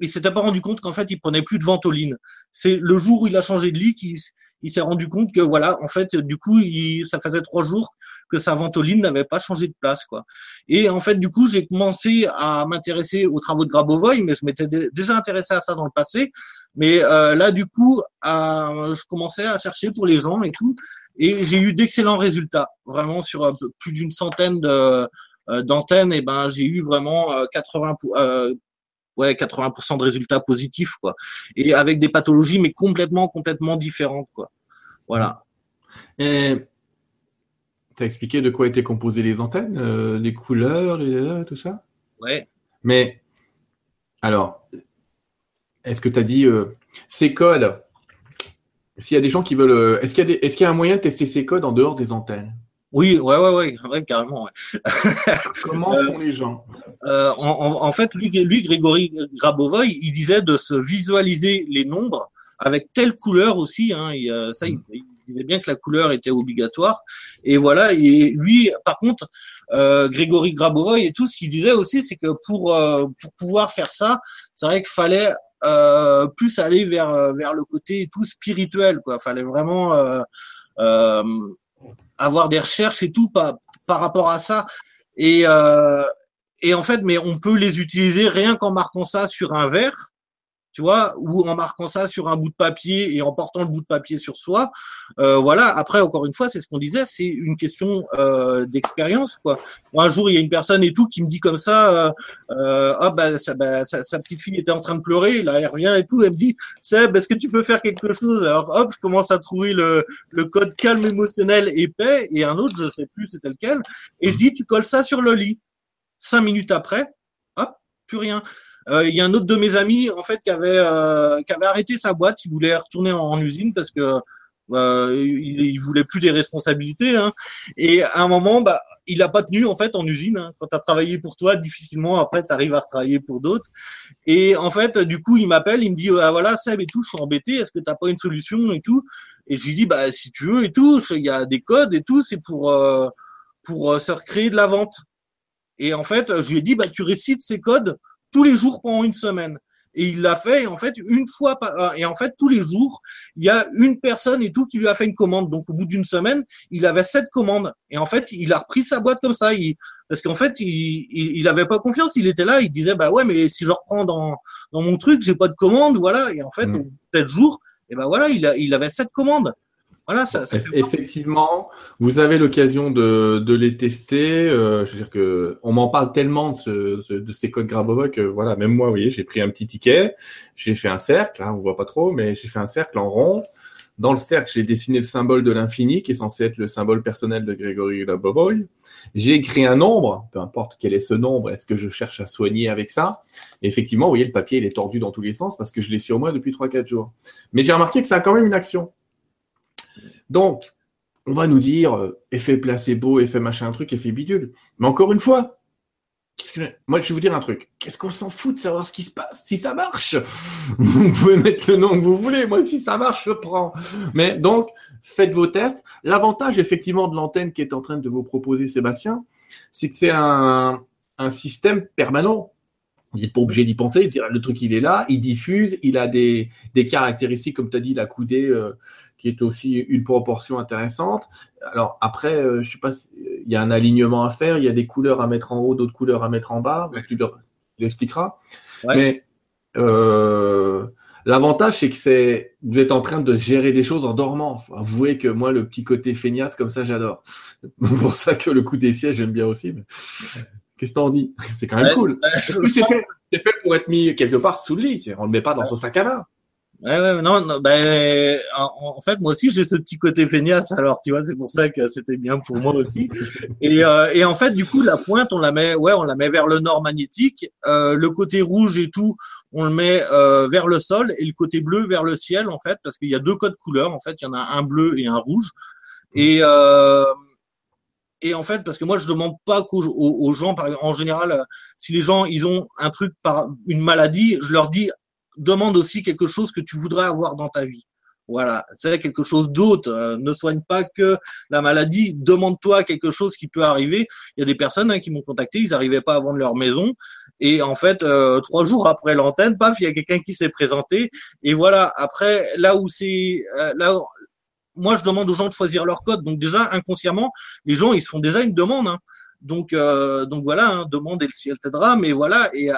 il s'était pas rendu compte qu'en fait il prenait plus de ventoline. C'est le jour où il a changé de lit qu'il il s'est rendu compte que voilà, en fait, du coup, il, ça faisait trois jours que sa ventoline n'avait pas changé de place, quoi. Et en fait, du coup, j'ai commencé à m'intéresser aux travaux de Grabovoy, mais je m'étais déjà intéressé à ça dans le passé. Mais euh, là, du coup, je commençais à chercher pour les gens et tout, et j'ai eu d'excellents résultats, vraiment sur plus d'une centaine de euh, d'antennes. Et ben, j'ai eu vraiment 80 euh, ouais 80% de résultats positifs quoi. Et avec des pathologies mais complètement complètement différentes quoi. Voilà. Et as expliqué de quoi étaient composées les antennes euh, les couleurs les, tout ça? Ouais. Mais alors est-ce que tu as dit euh, ces codes s'il y a des gens qui veulent euh, est-ce qu'il y a est-ce qu'il y a un moyen de tester ces codes en dehors des antennes? Oui, ouais, ouais, ouais, carrément. Comment euh, font les gens? Euh, en, fait, lui, lui, Grégory Grabovoy, il disait de se visualiser les nombres avec telle couleur aussi. Hein, ça, il, disait bien que la couleur était obligatoire. Et voilà. Et lui, par contre, euh, Grégory Grabovoy et tout, ce qu'il disait aussi, c'est que pour pour pouvoir faire ça, c'est vrai qu'il fallait plus aller vers vers le côté tout spirituel. Quoi, fallait vraiment avoir des recherches et tout par, par rapport à ça. Et, euh, et en fait, mais on peut les utiliser rien qu'en marquant ça sur un verre tu vois, ou en marquant ça sur un bout de papier et en portant le bout de papier sur soi. Euh, voilà. Après, encore une fois, c'est ce qu'on disait, c'est une question euh, d'expérience, quoi. un jour, il y a une personne et tout qui me dit comme ça, euh, euh ah bah, ça, bah, sa, petite fille était en train de pleurer, là, elle revient et tout, elle me dit, Seb, est-ce que tu peux faire quelque chose? Alors, hop, je commence à trouver le, le code calme émotionnel et paix, et un autre, je sais plus c'était lequel, et je dis, tu colles ça sur le lit. Cinq minutes après, hop, plus rien. Euh, il y a un autre de mes amis en fait qui avait euh, qui avait arrêté sa boîte. Il voulait retourner en, usine parce que bah, il, il, voulait plus des responsabilités. Hein. Et à un moment, bah, il a pas tenu en fait en usine. Hein. Quand tu as travaillé pour toi, difficilement après tu arrives à travailler pour d'autres. Et en fait, du coup, il m'appelle, il me dit ah, voilà Seb et tout, je suis embêté. Est-ce que t'as pas une solution et tout? Et je lui dis bah si tu veux et tout, il y a des codes et tout, c'est pour euh, pour se recréer de la vente. Et en fait, je lui ai dit bah tu récites ces codes tous les jours pendant une semaine. Et il l'a fait, et en fait, une fois, euh, et en fait, tous les jours, il y a une personne et tout qui lui a fait une commande. Donc, au bout d'une semaine, il avait sept commandes. Et en fait, il a repris sa boîte comme ça. Il, parce qu'en fait, il, il, avait pas confiance. Il était là, il disait, bah ouais, mais si je reprends dans, dans mon truc, j'ai pas de commande, voilà. Et en fait, mmh. au bout jours, et ben voilà, il, a, il avait sept commandes. Voilà, ça, Effectivement, vous avez l'occasion de, de, les tester. Euh, je veux dire que on m'en parle tellement de, ce, de ces codes Grabovoi que voilà, même moi, vous voyez, j'ai pris un petit ticket, j'ai fait un cercle, hein, on voit pas trop, mais j'ai fait un cercle en rond. Dans le cercle, j'ai dessiné le symbole de l'infini, qui est censé être le symbole personnel de Grégory Grabovoy. J'ai écrit un nombre, peu importe quel est ce nombre, est-ce que je cherche à soigner avec ça? Et effectivement, vous voyez, le papier, il est tordu dans tous les sens parce que je l'ai sur moi depuis 3-4 jours. Mais j'ai remarqué que ça a quand même une action. Donc, on va nous dire euh, effet placebo, effet machin truc, effet bidule. Mais encore une fois, moi je vais vous dire un truc. Qu'est-ce qu'on s'en fout de savoir ce qui se passe si ça marche? Vous pouvez mettre le nom que vous voulez. Moi, si ça marche, je prends. Mais donc, faites vos tests. L'avantage effectivement de l'antenne qui est en train de vous proposer Sébastien, c'est que c'est un, un système permanent. Vous n'êtes pas obligé d'y penser. Le truc, il est là, il diffuse, il a des, des caractéristiques, comme tu as dit, la coudée, euh, qui est aussi une proportion intéressante. Alors après, euh, je sais pas, il y a un alignement à faire, il y a des couleurs à mettre en haut, d'autres couleurs à mettre en bas. Tu l'expliqueras. Mais euh, l'avantage, c'est que c'est vous êtes en train de gérer des choses en dormant. Faut avouer que moi, le petit côté feignasse comme ça, j'adore. C'est pour ça que le coup des sièges, j'aime bien aussi. Qu'est-ce que t'en dis C'est quand même cool. c'est fait, fait, pour être mis quelque part sous le lit? On le met pas dans son sac à main. Ouais, ouais, non, non ben, en, fait, moi aussi, j'ai ce petit côté feignasse, alors, tu vois, c'est pour ça que c'était bien pour moi aussi. Et, euh, et en fait, du coup, la pointe, on la met, ouais, on la met vers le nord magnétique. Euh, le côté rouge et tout, on le met euh, vers le sol, et le côté bleu vers le ciel, en fait, parce qu'il y a deux codes couleurs, en fait, il y en a un bleu et un rouge. Et euh, et en fait, parce que moi, je demande pas qu'aux aux, gens, par, en général, si les gens ils ont un truc par une maladie, je leur dis demande aussi quelque chose que tu voudrais avoir dans ta vie. Voilà, c'est quelque chose d'autre. Euh, ne soigne pas que la maladie. Demande-toi quelque chose qui peut arriver. Il y a des personnes hein, qui m'ont contacté, ils n'arrivaient pas à vendre leur maison. Et en fait, euh, trois jours après l'antenne, paf, il y a quelqu'un qui s'est présenté. Et voilà, après, là où c'est... Euh, là, moi, je demande aux gens de choisir leur code. Donc déjà, inconsciemment, les gens, ils se font déjà une demande. Hein. Donc, donc voilà, hein, demande et le ciel t'aidera. Mais voilà, et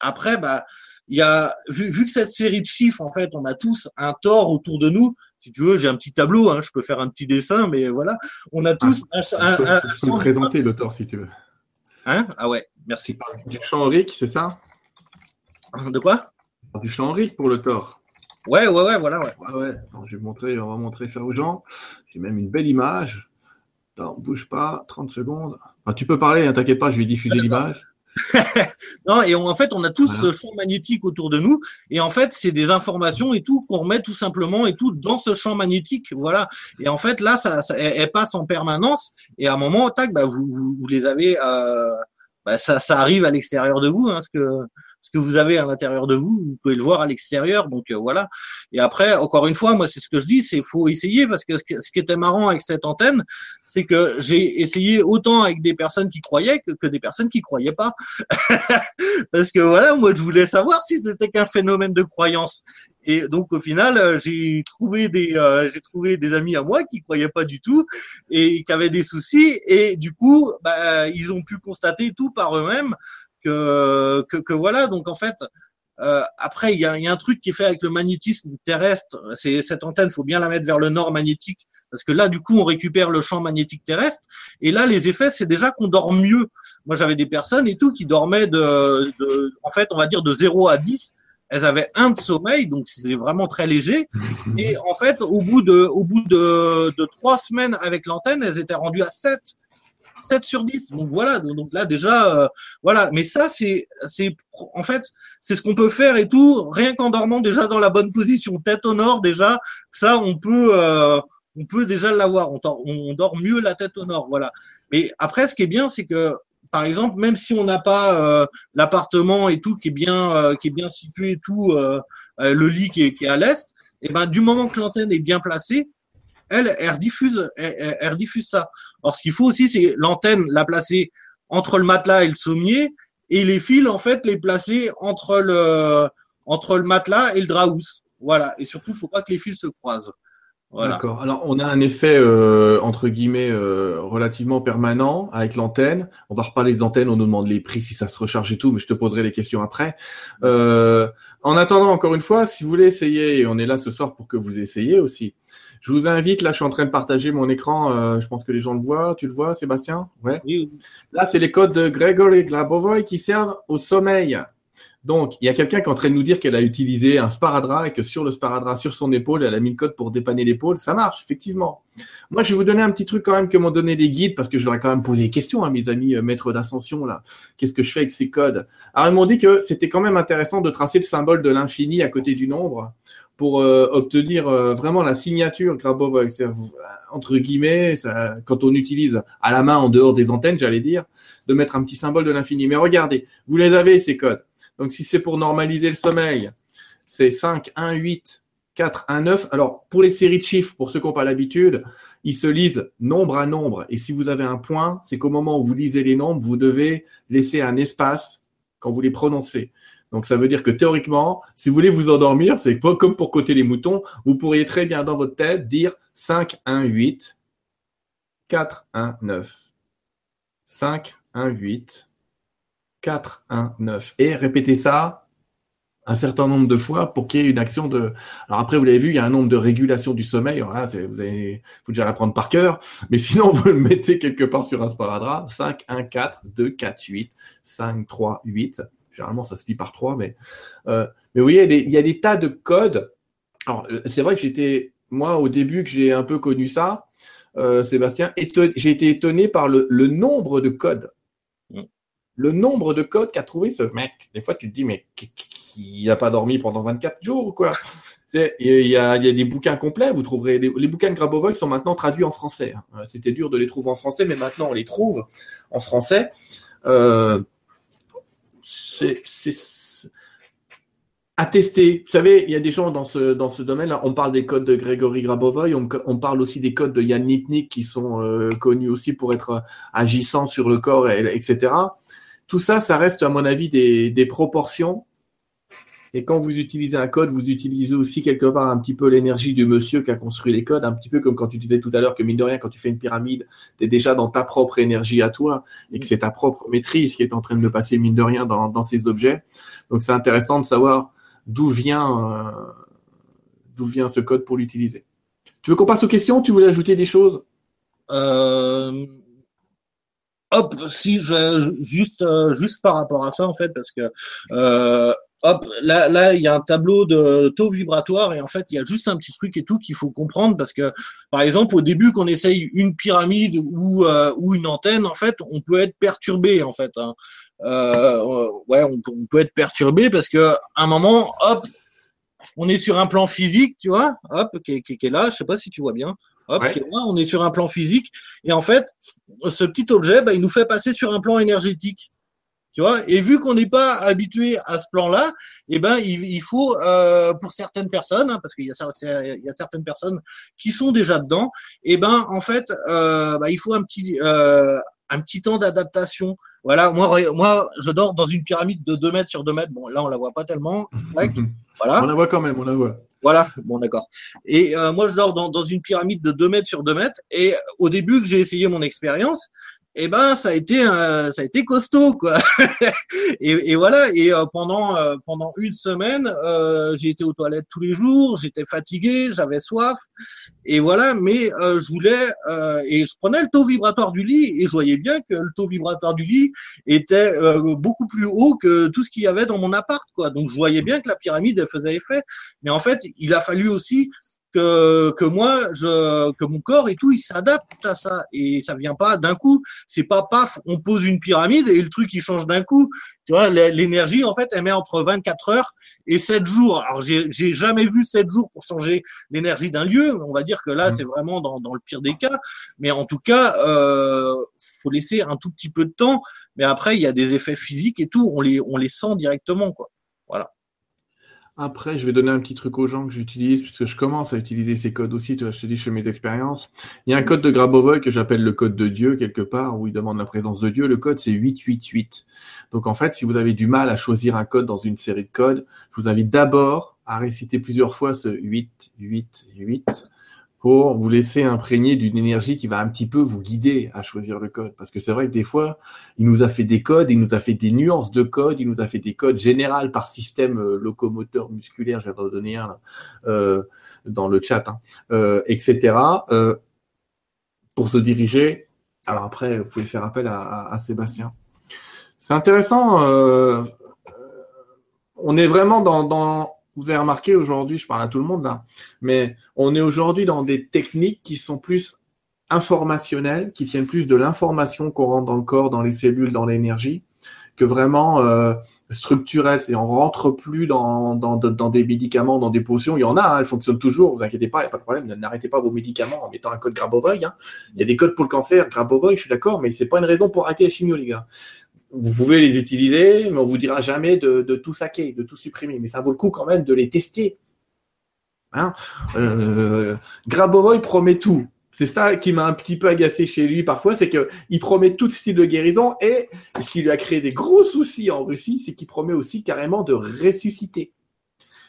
après, bah il y a vu, vu, que cette série de chiffres, en fait, on a tous un tort autour de nous. Si tu veux, j'ai un petit tableau, hein, je peux faire un petit dessin, mais voilà, on a tous ah, un, un, un, Je peux présenter le tort si tu veux. Hein? Ah ouais, merci. Du champ Henrique, c'est ça? De quoi? Du champ Henrique pour le tort. Ouais, ouais, ouais, voilà, ouais. ouais, ouais. je vais montrer, on va montrer ça aux gens. J'ai même une belle image. Attends, bouge pas, 30 secondes. tu peux parler, hein, t'inquiète pas, je vais diffuser l'image. non, et en fait, on a tous ce champ magnétique autour de nous, et en fait, c'est des informations et tout qu'on remet tout simplement et tout dans ce champ magnétique, voilà. Et en fait, là, ça, ça elle, passe en permanence, et à un moment, tac, bah, vous, vous, vous les avez, euh, bah, ça, ça arrive à l'extérieur de vous, hein, ce que ce que vous avez à l'intérieur de vous, vous pouvez le voir à l'extérieur. Donc euh, voilà. Et après, encore une fois, moi c'est ce que je dis, c'est faut essayer parce que ce qui était marrant avec cette antenne, c'est que j'ai essayé autant avec des personnes qui croyaient que, des personnes qui croyaient pas. parce que voilà, moi je voulais savoir si c'était qu'un phénomène de croyance. Et donc au final, euh, j'ai trouvé des euh, j'ai trouvé des amis à moi qui croyaient pas du tout et qui avaient des soucis et du coup, bah, ils ont pu constater tout par eux-mêmes que, voilà. Donc en fait, euh, après il y a, un truc qui est fait avec le magnétisme terrestre. C'est cette antenne, faut bien la mettre vers le nord magnétique parce que là, du coup, on récupère le champ magnétique terrestre. Et là, les effets, c'est déjà qu'on dort mieux. Moi, j'avais des personnes et tout qui dormaient de, en fait, on va dire de 0 à 10. Elles avaient un de sommeil, donc c'était vraiment très léger. Et en fait, au bout de, au bout de, de trois semaines avec l'antenne, elles étaient rendues à 7. 7 sur 10. Donc voilà, donc là déjà, euh, voilà. Mais ça, c'est, c'est, en fait, c'est ce qu'on peut faire et tout, rien qu'en dormant déjà dans la bonne position, tête au nord déjà. Ça, on peut, euh, on peut déjà l'avoir. On, on, dort mieux la tête au nord, voilà. Mais après, ce qui est bien, c'est que par exemple, même si on n'a pas euh, l'appartement et tout qui est bien, qui est bien situé et tout, le lit qui est, qui est à l'est, et eh ben du moment que l'antenne est bien placée, elle, elle diffuse, elle, diffuse ça. Alors, ce qu'il faut aussi, c'est l'antenne la placer entre le matelas et le sommier, et les fils, en fait, les placer entre le, entre le matelas et le draus. Voilà. Et surtout, faut pas que les fils se croisent. D'accord. Alors, on a un effet euh, entre guillemets euh, relativement permanent avec l'antenne. On va reparler des antennes. On nous demande les prix si ça se recharge et tout, mais je te poserai les questions après. Euh, en attendant, encore une fois, si vous voulez essayer, et on est là ce soir pour que vous essayiez aussi. Je vous invite. Là, je suis en train de partager mon écran. je pense que les gens le voient. Tu le vois, Sébastien? Ouais. Oui. Là, c'est les codes de Gregory Glabovoy qui servent au sommeil. Donc, il y a quelqu'un qui est en train de nous dire qu'elle a utilisé un sparadrap et que sur le sparadrap, sur son épaule, elle a mis le code pour dépanner l'épaule. Ça marche, effectivement. Moi, je vais vous donner un petit truc quand même que m'ont donné les guides parce que je leur ai quand même posé des questions à mes amis euh, maîtres d'ascension là. Qu'est-ce que je fais avec ces codes? Alors, ils m'ont dit que c'était quand même intéressant de tracer le symbole de l'infini à côté du nombre pour euh, obtenir euh, vraiment la signature. Entre guillemets, quand on utilise à la main en dehors des antennes, j'allais dire, de mettre un petit symbole de l'infini. Mais regardez, vous les avez ces codes. Donc, si c'est pour normaliser le sommeil, c'est 5, 1, 8, 4, 1, 9. Alors, pour les séries de chiffres, pour ceux qui n'ont pas l'habitude, ils se lisent nombre à nombre. Et si vous avez un point, c'est qu'au moment où vous lisez les nombres, vous devez laisser un espace quand vous les prononcez. Donc, ça veut dire que théoriquement, si vous voulez vous endormir, c'est pas comme pour côté les moutons, vous pourriez très bien dans votre tête dire 5, 1, 8, 4, 1, 9. 5, 1, 8, 4, 1, 9. Et répétez ça un certain nombre de fois pour qu'il y ait une action de. Alors après, vous l'avez vu, il y a un nombre de régulations du sommeil. Voilà, vous avez, faut déjà l'apprendre par cœur. Mais sinon, vous le mettez quelque part sur un sparadrap. 5, 1, 4, 2, 4, 8, 5, 3, 8. Généralement, ça se lit par 3, mais, euh, mais vous voyez, il y, a des, tas de codes. Alors, euh, c'est vrai que j'étais, moi, au début que j'ai un peu connu ça, euh, Sébastien, j'ai été étonné par le, le nombre de codes. Le nombre de codes qu'a trouvé ce mec. Des fois, tu te dis, mais il n'a pas dormi pendant 24 jours ou quoi? Il y, a, des bouquins complets, vous trouverez les, bouquins de Grabovoi sont maintenant traduits en français. Hein. C'était dur de les trouver en français, mais maintenant on les trouve en français. Euh, c'est à tester. Vous savez, il y a des gens dans ce, dans ce domaine-là. On parle des codes de Grégory Grabovoi, on, on, parle aussi des codes de Yann Lipnik qui sont euh, connus aussi pour être agissants sur le corps, etc. Tout ça, ça reste, à mon avis, des, des proportions et quand vous utilisez un code, vous utilisez aussi quelque part un petit peu l'énergie du monsieur qui a construit les codes, un petit peu comme quand tu disais tout à l'heure que mine de rien, quand tu fais une pyramide, tu es déjà dans ta propre énergie à toi et que c'est ta propre maîtrise qui est en train de passer mine de rien dans, dans ces objets. Donc c'est intéressant de savoir d'où vient, euh, d'où vient ce code pour l'utiliser. Tu veux qu'on passe aux questions? Tu voulais ajouter des choses? Euh... Hop, si je, juste euh, juste par rapport à ça en fait, parce que euh, hop, là, là, il y a un tableau de taux vibratoire et en fait, il y a juste un petit truc et tout qu'il faut comprendre parce que, par exemple, au début, qu'on essaye une pyramide ou, euh, ou une antenne, en fait, on peut être perturbé, en fait. Hein. Euh, ouais, on, peut être perturbé parce que, à un moment, hop, on est sur un plan physique, tu vois, hop, qui, qui, qui est là. Je sais pas si tu vois bien. Hop, là, on est sur un plan physique et en fait, ce petit objet, bah, il nous fait passer sur un plan énergétique. Tu vois et vu qu'on n'est pas habitué à ce plan-là, eh ben il, il faut euh, pour certaines personnes, hein, parce qu'il y, y, a certaines personnes qui sont déjà dedans, eh ben en fait, euh, bah, il faut un petit euh, un petit temps d'adaptation. Voilà, moi moi je dors dans une pyramide de 2 mètres sur 2 mètres. Bon là on la voit pas tellement. voilà. On la voit quand même, on la voit. Voilà, bon d'accord. Et euh, moi je dors dans, dans une pyramide de 2 mètres sur 2 mètres. Et au début que j'ai essayé mon expérience, eh ben ça a été ça a été costaud quoi. et, voilà. Et euh, pendant euh, pendant une semaine euh, j'ai été aux toilettes tous les jours, j'étais fatigué, j'avais soif. Et voilà. Mais je voulais et je prenais le taux vibratoire du lit. Et je voyais bien que le taux vibratoire du lit était beaucoup plus haut que tout ce qu'il y avait dans mon appart quoi. Donc je voyais bien que la pyramide faisait effet. Mais en fait il a fallu aussi que, que moi, je, que mon corps et tout, il s'adapte à ça. Et ça vient pas d'un coup. C'est pas paf, on pose une pyramide et le truc il change d'un coup. Tu vois, l'énergie en fait, elle met entre 24 heures et 7 jours. Alors j'ai, jamais vu 7 jours pour changer l'énergie d'un lieu. On va dire que là, mmh. c'est vraiment dans, dans le pire des cas. Mais en tout cas, euh, faut laisser un tout petit peu de temps. Mais après, il y a des effets physiques et tout. On les, on les sent directement, quoi. Voilà. Après, je vais donner un petit truc aux gens que j'utilise, puisque je commence à utiliser ces codes aussi, tu vois, je te dis, je fais mes expériences. Il y a un code de Grabovoi que j'appelle le code de Dieu, quelque part, où il demande la présence de Dieu. Le code, c'est 888. Donc, en fait, si vous avez du mal à choisir un code dans une série de codes, je vous invite d'abord à réciter plusieurs fois ce 888 pour vous laisser imprégner d'une énergie qui va un petit peu vous guider à choisir le code. Parce que c'est vrai que des fois, il nous a fait des codes, il nous a fait des nuances de code, il nous a fait des codes généraux par système euh, locomoteur musculaire, je vais en donner un là, euh, dans le chat, hein, euh, etc. Euh, pour se diriger. Alors après, vous pouvez faire appel à, à, à Sébastien. C'est intéressant. Euh, on est vraiment dans, dans vous avez remarqué aujourd'hui, je parle à tout le monde là, mais on est aujourd'hui dans des techniques qui sont plus informationnelles, qui tiennent plus de l'information qu'on rentre dans le corps, dans les cellules, dans l'énergie, que vraiment euh, structurelles. Et on rentre plus dans, dans, dans, des médicaments, dans des potions. Il y en a, hein, elles fonctionnent toujours. Vous inquiétez pas, il n'y a pas de problème. N'arrêtez pas vos médicaments en mettant un code Grabovoi. Hein. Il y a des codes pour le cancer, Grabovoi, je suis d'accord, mais c'est pas une raison pour arrêter la chimio, les gars vous pouvez les utiliser, mais on vous dira jamais de, tout saquer, de tout supprimer. Mais ça vaut le coup quand même de les tester. Hein? Euh, promet tout. C'est ça qui m'a un petit peu agacé chez lui parfois, c'est qu'il promet tout style de guérison et ce qui lui a créé des gros soucis en Russie, c'est qu'il promet aussi carrément de ressusciter.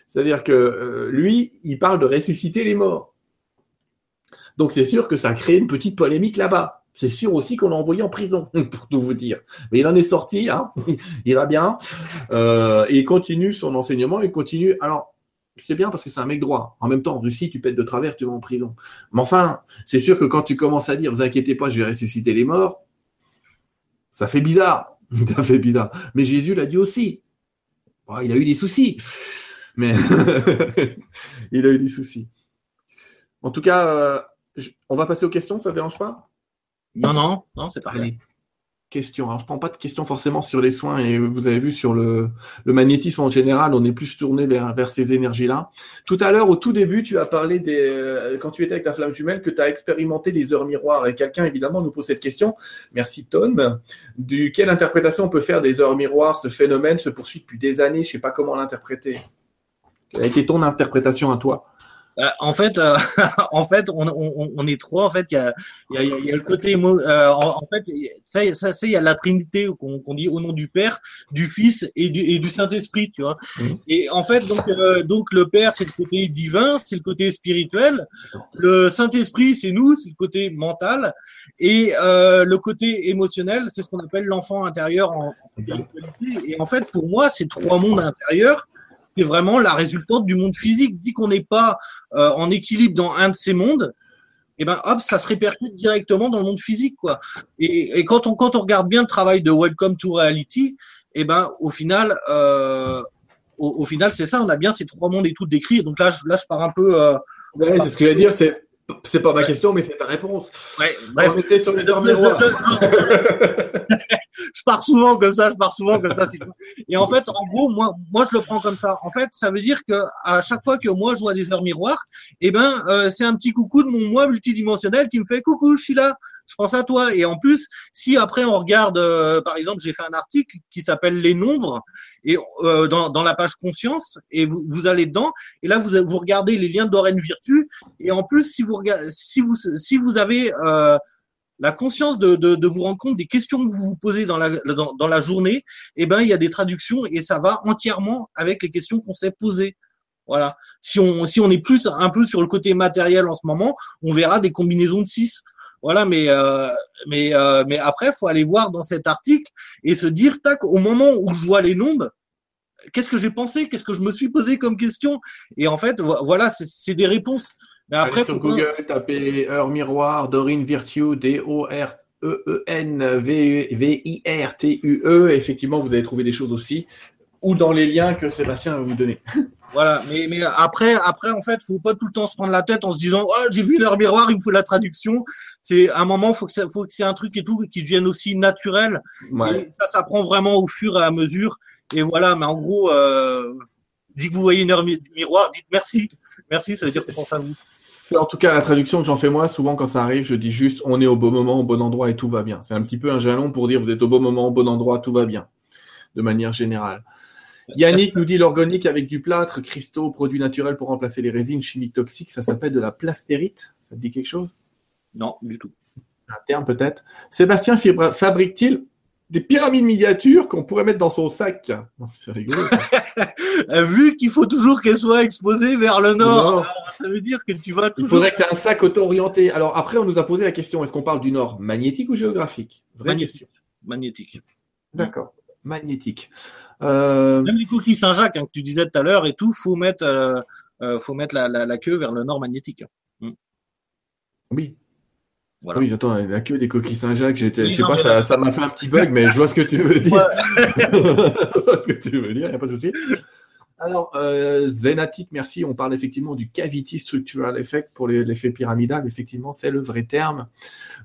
C'est-à-dire que euh, lui, il parle de ressusciter les morts. Donc c'est sûr que ça crée une petite polémique là-bas. C'est sûr aussi qu'on l'a envoyé en prison, pour tout vous dire. Mais il en est sorti, hein, il va bien, euh, il continue son enseignement, il continue. Alors, c'est bien parce que c'est un mec droit. En même temps, en Russie, tu pètes de travers, tu vas en prison. Mais enfin, c'est sûr que quand tu commences à dire, vous inquiétez pas, je vais ressusciter les morts, ça fait bizarre. ça fait bizarre. Mais Jésus l'a dit aussi. il a eu des soucis. Mais il a eu des soucis. En tout cas, euh, on va passer aux questions, ça ne dérange pas? Non, non, non, c'est pareil questions. Alors, je prends pas de questions forcément sur les soins et vous avez vu sur le, le magnétisme en général, on est plus tourné vers, vers ces énergies-là. Tout à l'heure, au tout début, tu as parlé des, euh, quand tu étais avec ta flamme jumelle, que tu as expérimenté des heures miroirs et quelqu'un, évidemment, nous pose cette question. Merci, Tom. Du quelle interprétation on peut faire des heures miroirs? Ce phénomène se poursuit depuis des années? Je sais pas comment l'interpréter. Quelle a été ton interprétation à toi? Euh, en fait, euh, en fait, on, on, on, est trois. En fait, il y a, y, a, y a, le côté, euh, en, fait, ça, ça c'est il y a la Trinité qu'on dit au nom du Père, du Fils et du, et du Saint Esprit, tu vois. Mhm. Et en fait, donc, donc le Père, c'est le côté divin, c'est le côté spirituel. Le Saint Esprit, c'est nous, c'est le côté mental, et le côté émotionnel, c'est ce qu'on appelle l'enfant intérieur en, en Et en fait, pour moi, ces trois mondes intérieurs c'est vraiment la résultante du monde physique. Dit qu'on n'est pas euh, en équilibre dans un de ces mondes, et eh ben hop, ça se répercute directement dans le monde physique, quoi. Et, quand on quand on regarde bien le travail de Welcome to Reality, et eh ben au final, euh, au, final c'est ça, on a bien ces trois mondes et tout décrits. Donc là, je, là je pars un peu. Euh, c'est ce que je veux dire, c'est c'est pas ma question, mais c'est ta réponse. Ouais, bref. sur les heures je pars souvent comme ça, je pars souvent comme ça. Et en fait, en gros, moi, moi, je le prends comme ça. En fait, ça veut dire que à chaque fois que moi je vois des heures miroirs, eh ben, euh, c'est un petit coucou de mon moi multidimensionnel qui me fait coucou, je suis là. Je pense à toi. Et en plus, si après on regarde, euh, par exemple, j'ai fait un article qui s'appelle les nombres et euh, dans, dans la page conscience et vous, vous allez dedans et là vous, vous regardez les liens d'Oren Virtu et en plus si vous regardez, si vous si vous avez euh, la conscience de, de, de, vous rendre compte des questions que vous vous posez dans la, dans, la journée, eh ben, il y a des traductions et ça va entièrement avec les questions qu'on s'est posées. Voilà. Si on, si on est plus, un peu sur le côté matériel en ce moment, on verra des combinaisons de 6. Voilà, mais, euh, mais, euh, mais après, faut aller voir dans cet article et se dire, tac, au moment où je vois les nombres, qu'est-ce que j'ai pensé, qu'est-ce que je me suis posé comme question? Et en fait, voilà, c'est des réponses mais après, sur Google, tapez heure miroir, Dorine Virtue, D-O-R-E-E-N-V-I-R-T-U-E. E. Effectivement, vous allez trouver des choses aussi. Ou dans les liens que Sébastien va vous donner. Voilà, mais, mais après, après, en fait, faut pas tout le temps se prendre la tête en se disant, oh, j'ai vu l'heure miroir, il me faut la traduction. C'est un moment, faut que ça, faut que c'est un truc et tout qui devienne aussi naturel. Ouais. ça, ça prend vraiment au fur et à mesure. Et voilà, mais en gros, euh, dès que vous voyez une heure miroir, dites merci. Merci, ça veut dire qu'on pense à vous. C'est en tout cas la traduction que j'en fais moi. Souvent, quand ça arrive, je dis juste on est au bon moment, au bon endroit et tout va bien. C'est un petit peu un jalon pour dire vous êtes au bon moment, au bon endroit, tout va bien, de manière générale. Yannick nous dit l'organique avec du plâtre, cristaux, produits naturels pour remplacer les résines chimiques toxiques, ça s'appelle de la plastérite. Ça te dit quelque chose? Non, du tout. Un terme peut-être. Sébastien fabrique-t-il des pyramides miniatures qu'on pourrait mettre dans son sac. C'est rigolo. Vu qu'il faut toujours qu'elles soient exposées vers le nord, ça veut dire que tu vas toujours. Il faudrait que tu aies un sac auto-orienté. Alors après, on nous a posé la question est-ce qu'on parle du nord magnétique ou géographique? Vraie question. Magnétique. D'accord. Magnétique. Euh... Même les coquilles Saint-Jacques hein, que tu disais tout à l'heure et tout, faut mettre, euh, euh faut mettre la, la, la, queue vers le nord magnétique. Oui, voilà. Oui, attends, il n'y a que des coquilles Saint-Jacques. J'étais, je sais pas, ça, ça m'a fait un petit bug, mais je vois ce que tu veux dire. je vois ce que tu veux dire, il n'y a pas de souci. Alors, euh, Zenatic, merci. On parle effectivement du cavity structural effect pour l'effet pyramidal. Effectivement, c'est le vrai terme.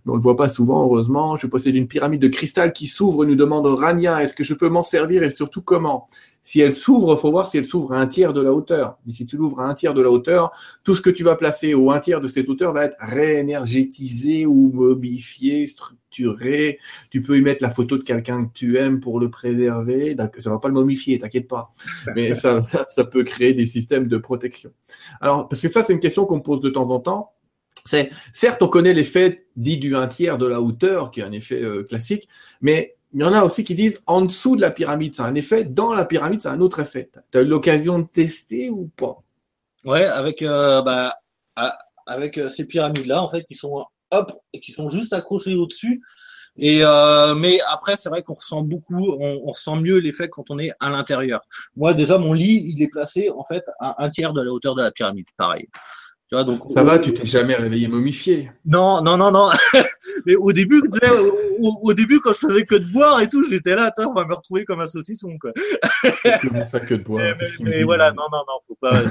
Mais on ne le voit pas souvent, heureusement. Je possède une pyramide de cristal qui s'ouvre, nous demande Rania. Est-ce que je peux m'en servir et surtout comment? Si elle s'ouvre, faut voir si elle s'ouvre à un tiers de la hauteur. Mais si tu l'ouvres à un tiers de la hauteur, tout ce que tu vas placer au un tiers de cette hauteur va être réénergétisé ou modifié, structuré tu peux y mettre la photo de quelqu'un que tu aimes pour le préserver. Ça va pas le momifier, t'inquiète pas. Mais ça, ça, peut créer des systèmes de protection. Alors, parce que ça, c'est une question qu'on me pose de temps en temps. C'est certes, on connaît l'effet dit du un tiers de la hauteur, qui est un effet euh, classique, mais il y en a aussi qui disent en dessous de la pyramide, ça a un effet, dans la pyramide, ça a un autre effet. Tu as eu l'occasion de tester ou pas? Ouais, avec euh, bah, avec euh, ces pyramides-là, en fait, qui sont hop, qui sont juste accrochés au-dessus. Et euh, mais après, c'est vrai qu'on ressent beaucoup, on ressent mieux l'effet quand on est à l'intérieur. Moi, déjà, mon lit, il est placé en fait à un tiers de la hauteur de la pyramide, pareil. Tu vois, donc, ça va, tu t'es jamais réveillé momifié. Non, non, non, non. mais au début, au, au, début, quand je faisais que de boire et tout, j'étais là, on va me retrouver comme un saucisson, quoi. Comment ça que de boire Mais, mais voilà, non, non, non, faut pas.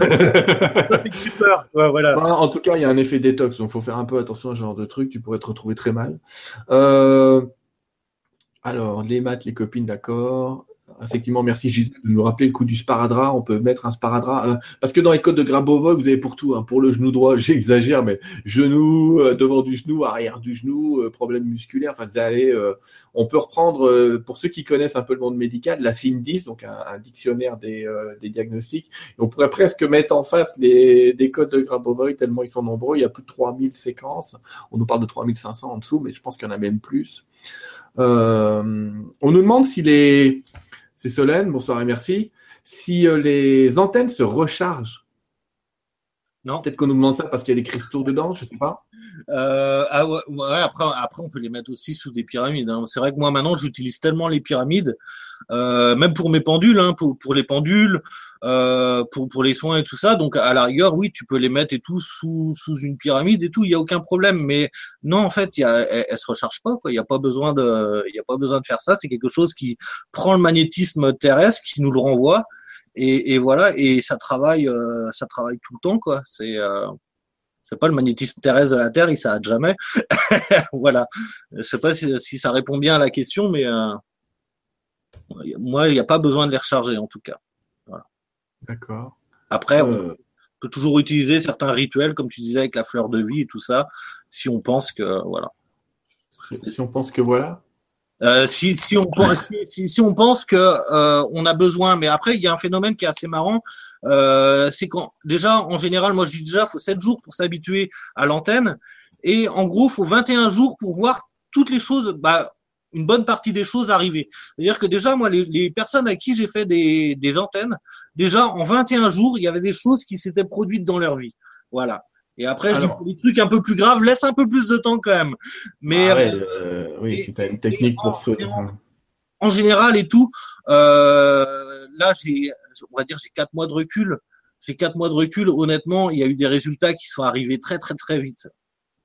peur. Ouais, voilà. En tout cas, il y a un effet détox, donc faut faire un peu attention à ce genre de truc. Tu pourrais te retrouver très mal. Euh... Alors, les maths, les copines, d'accord. Effectivement, merci Gisèle de nous rappeler le coup du sparadrap. On peut mettre un sparadrap euh, parce que dans les codes de Grabovoi, vous avez pour tout. Hein. Pour le genou droit, j'exagère, mais genou, euh, devant du genou, arrière du genou, euh, problème musculaire. Enfin, vous allez, on peut reprendre pour ceux qui connaissent un peu le monde médical, la CIN10, donc un, dictionnaire des, diagnostics. on pourrait presque mettre en face des codes de Grabovoi tellement ils sont nombreux. Il y a plus de 3000 séquences. On nous parle de 3500 en dessous, mais je pense qu'il y en a même plus. on nous demande si les c'est Solène, bonsoir et merci. Si euh, les antennes se rechargent, non. Peut-être qu'on nous demande ça parce qu'il y a des cristaux dedans, je sais pas. Euh, ah ouais, après, après, on peut les mettre aussi sous des pyramides. Hein. C'est vrai que moi maintenant, j'utilise tellement les pyramides, euh, même pour mes pendules, hein, pour, pour les pendules, euh, pour, pour les soins et tout ça. Donc à la rigueur, oui, tu peux les mettre et tout sous, sous une pyramide et tout, il y a aucun problème. Mais non, en fait, y a, elle, elle se recharge pas. Il n'y a pas besoin de, il a pas besoin de faire ça. C'est quelque chose qui prend le magnétisme terrestre, qui nous le renvoie et, et, voilà, et ça travaille, euh, ça travaille tout le temps, quoi. C'est c'est pas le magnétisme terrestre de la Terre, il s'arrête jamais. voilà. Je sais pas si, si, ça répond bien à la question, mais euh, moi, il n'y a pas besoin de les recharger, en tout cas. Voilà. D'accord. Après, on euh. peut toujours utiliser certains rituels, comme tu disais, avec la fleur de vie et tout ça, si on pense que voilà. Si on pense que voilà. Euh, si, si, on, si, si, on pense que euh, on a besoin, mais après il y a un phénomène qui est assez marrant, euh, c'est quand déjà en général, moi je dis déjà, faut 7 jours pour s'habituer à l'antenne, et en gros faut 21 jours pour voir toutes les choses, bah, une bonne partie des choses arriver. C'est-à-dire que déjà moi les, les personnes à qui j'ai fait des, des antennes, déjà en 21 jours il y avait des choses qui s'étaient produites dans leur vie. Voilà. Et après, Alors, je dis, les trucs un peu plus graves, laisse un peu plus de temps quand même. Mais ah ouais, euh, oui, si tu as une technique pour se. En général et tout, euh, là, j'ai, on va dire, j'ai quatre mois de recul. J'ai quatre mois de recul. Honnêtement, il y a eu des résultats qui sont arrivés très, très, très vite.